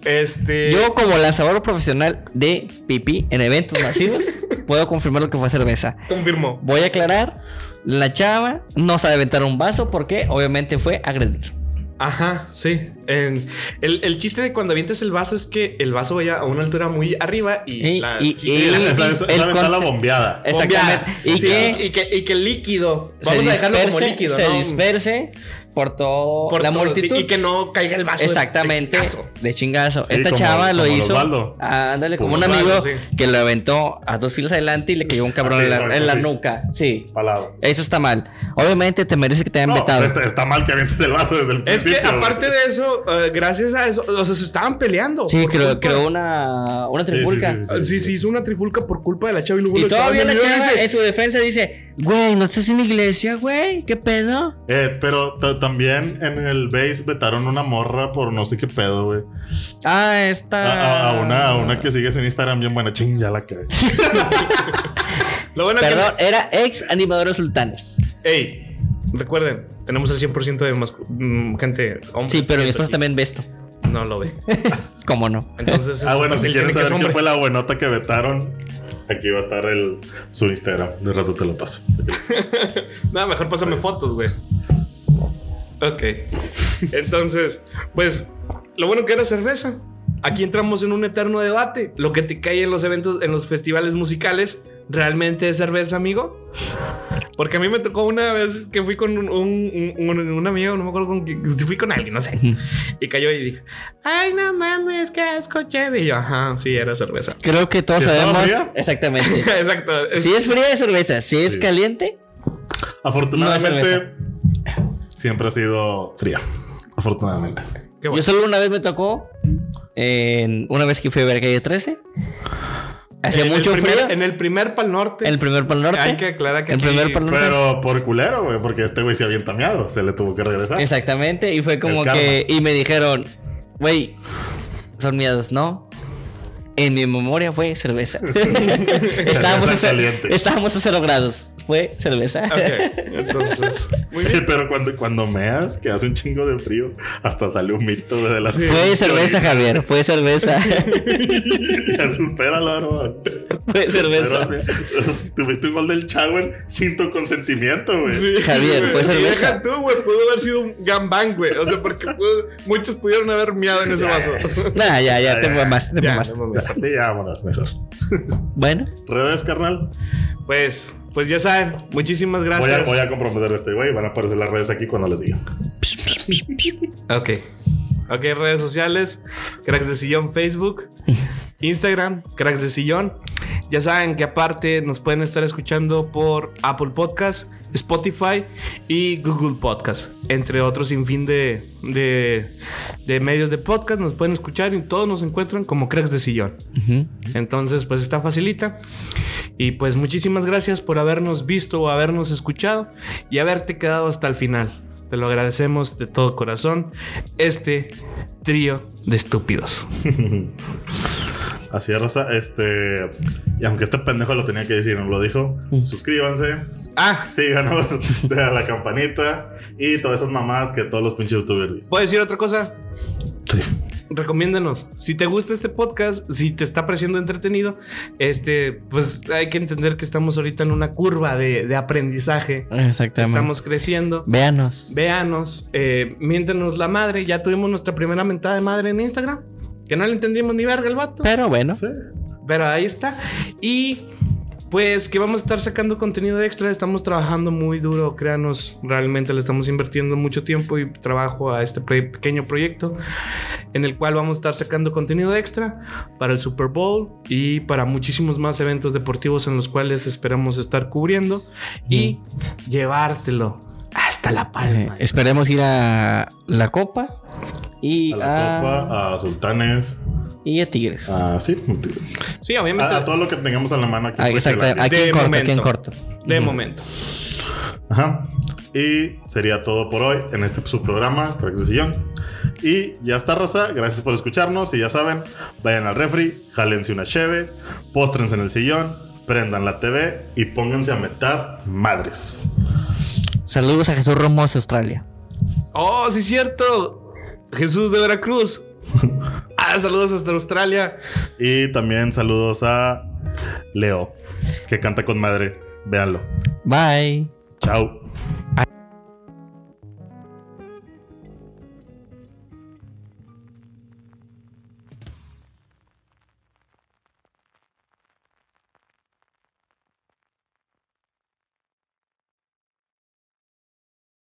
Este. Yo, como lanzador profesional de pipí en eventos masivos, puedo confirmar lo que fue cerveza. confirmo. Voy a aclarar: la chava no sabe aventar un vaso porque obviamente fue agredir. Ajá, sí. En- el, el chiste de cuando avientes el vaso es que el vaso vaya a una altura muy arriba y, Y- la y- bombeada. Exactamente. Bombeada. Y Sí, que y que, y que el líquido, se vamos a dejarlo como disperse, líquido, se ¿no? disperse por todo Por la todo, multitud. sí, y que no caiga el vaso. Exactamente, de chingazo. de chingazo. Sí, Esta como- chava lo hizo. Osvaldo. Ándale, como Como un amigo Osvaldo, sí. que lo aventó a dos filas adelante y le cayó un cabrón Ah, en, la, exacto, en la sí. nuca. Sí. Palado. Eso está mal. Obviamente te merece que te hayan No, vetado. está, está mal que avientes el vaso desde el Es principio. que güey. aparte de eso, eh, gracias a eso, o sea, se estaban peleando. Sí, creó, creó una, una sí, trifulca. sí, Sí, sí, hizo una trifulca por culpa de la chava y luego Y todavía la chava en su defensa dice, güey, ¿no estás en la iglesia, güey? ¿Qué pedo? Eh, pero también en el base vetaron una morra por no sé qué pedo, güey. Ah, A, esta... a- a una, a una que sigues en Instagram bien buena. Ching, ya la cagué. Lo bueno Perdón, era ex animadora sultanes. que. Ey, recuerden, tenemos el 100% de mascu- mm, gente hombre. Sí, pero mi esposa también ve esto. No lo ve. ¿Cómo no? Entonces, Ah, bueno, pues, si quieren que saber quién fue la buenota que vetaron, aquí va a estar el, su Instagram. De rato te lo paso. Nada, mejor pásame fotos, güey. Ok. Entonces, pues, lo bueno que era cerveza. Aquí entramos en un eterno debate. Lo que te cae en los eventos, en los festivales musicales, ¿realmente es cerveza, amigo? Porque a mí me tocó una vez que fui con un, un, un- un amigo, no me acuerdo con quién, fui con alguien, no sé. Y cayó y dije, ay, no mames, qué asco, chévere. Y yo, ajá, sí, era cerveza. Creo que todos ¿Si estaba sabemos... fría? Exactamente. Exacto. si es fría es cerveza, si es Sí. caliente... Afortunadamente, siempre ha sido fría. Afortunadamente. bueno. Yo solo una vez me tocó, en, una vez que fui a ver Calle 13. Hacía mucho primer- frío. En el primer Pal Norte. En el primer Pal Norte. Hay que aclarar que El aquí- primer Pal Norte. Pero por culero, güey, porque este güey se había tameado. Se le tuvo que regresar. Exactamente. Y fue como El karma. que. Y me dijeron, güey, son miedos, ¿no? En mi memoria fue cerveza. estábamos, a, Cerveza ce- caliente. estábamos a cero grados. Fue cerveza. Ok, entonces. Muy bien. Pero cuando, cuando meas, que hace un chingo de frío, hasta sale un mito de la Fue cerveza, Javier. Fue cerveza. Ya supéralo, hermano. fue cerveza. Pero, Tuviste un gol del Chagüen sin tu consentimiento, güey. Sí, Javier, fue Y cerveza. deja tú, güey. Pudo haber sido un gambang, güey. O sea, porque pudo- muchos pudieron haber miado en ese vaso. Nah, ya, ya, te Ya, más, te más. no mames. Sí, ya, vámonos, mejor. Bueno, Redes, carnal. Pues, pues ya saben. Muchísimas Voy a, gracias. voy a comprometer a este güey. Van a aparecer las redes aquí cuando les diga. Ok. Ok, redes sociales, Cracks de Sillón, Facebook, Instagram, Cracks de Sillón. Ya saben que aparte nos pueden estar escuchando por Apple Podcast, Spotify y Google Podcast, entre otros sin fin de, de, de medios de podcast. Nos pueden escuchar y todos nos encuentran como Cracks de Sillón. Entonces, pues está facilita. Y pues muchísimas gracias por habernos visto o habernos escuchado y haberte quedado hasta el final. Te lo agradecemos de todo corazón. Este trío de estúpidos. Así es, raza. Este. Y aunque este pendejo lo tenía que decir, no lo dijo. Suscríbanse. Ah, Síganos. Denle a la campanita. Y todas esas mamadas que todos los pinches youtubers dicen. ¿puedo decir otra cosa? Sí. Recomiéndanos. Si te gusta este podcast, si te está pareciendo entretenido, este, pues hay que entender que estamos ahorita en una curva de, de aprendizaje. exactamente. Estamos creciendo. Véanos. Véanos, eh, miéntenos la madre. Ya tuvimos nuestra primera mentada de madre en Instagram. Que no le entendimos ni verga el vato. Pero bueno. Sí. Pero ahí está. Y pues que vamos a estar sacando contenido extra. Estamos trabajando muy duro, créanos. Realmente le estamos invirtiendo mucho tiempo y trabajo a este pequeño proyecto en el cual vamos a estar sacando contenido extra para el Super Bowl y para muchísimos más eventos deportivos en los cuales esperamos estar cubriendo y llevártelo hasta la Eh, palma. esperemos ir a la Copa y A la a, Copa, a Sultanes. y a Tigres. A, sí. Sí, obviamente. A, a todo lo que tengamos a la mano aquí. Ah, exacto. Aquí De en corto, aquí en corto. de momento. Ajá. Y sería todo por hoy en este su programa, Cracks de Sillón. Y ya está, raza. Gracias por escucharnos. Y ya saben, vayan al refri, jálense una cheve, póstrense en el sillón, prendan la TV y pónganse a meter madres. Saludos a Jesús Ramos, Australia. Oh, sí es cierto. Jesús de Veracruz. ah, saludos hasta Australia. Y también saludos a Leo, que canta con madre. Véanlo. Bye. Chao.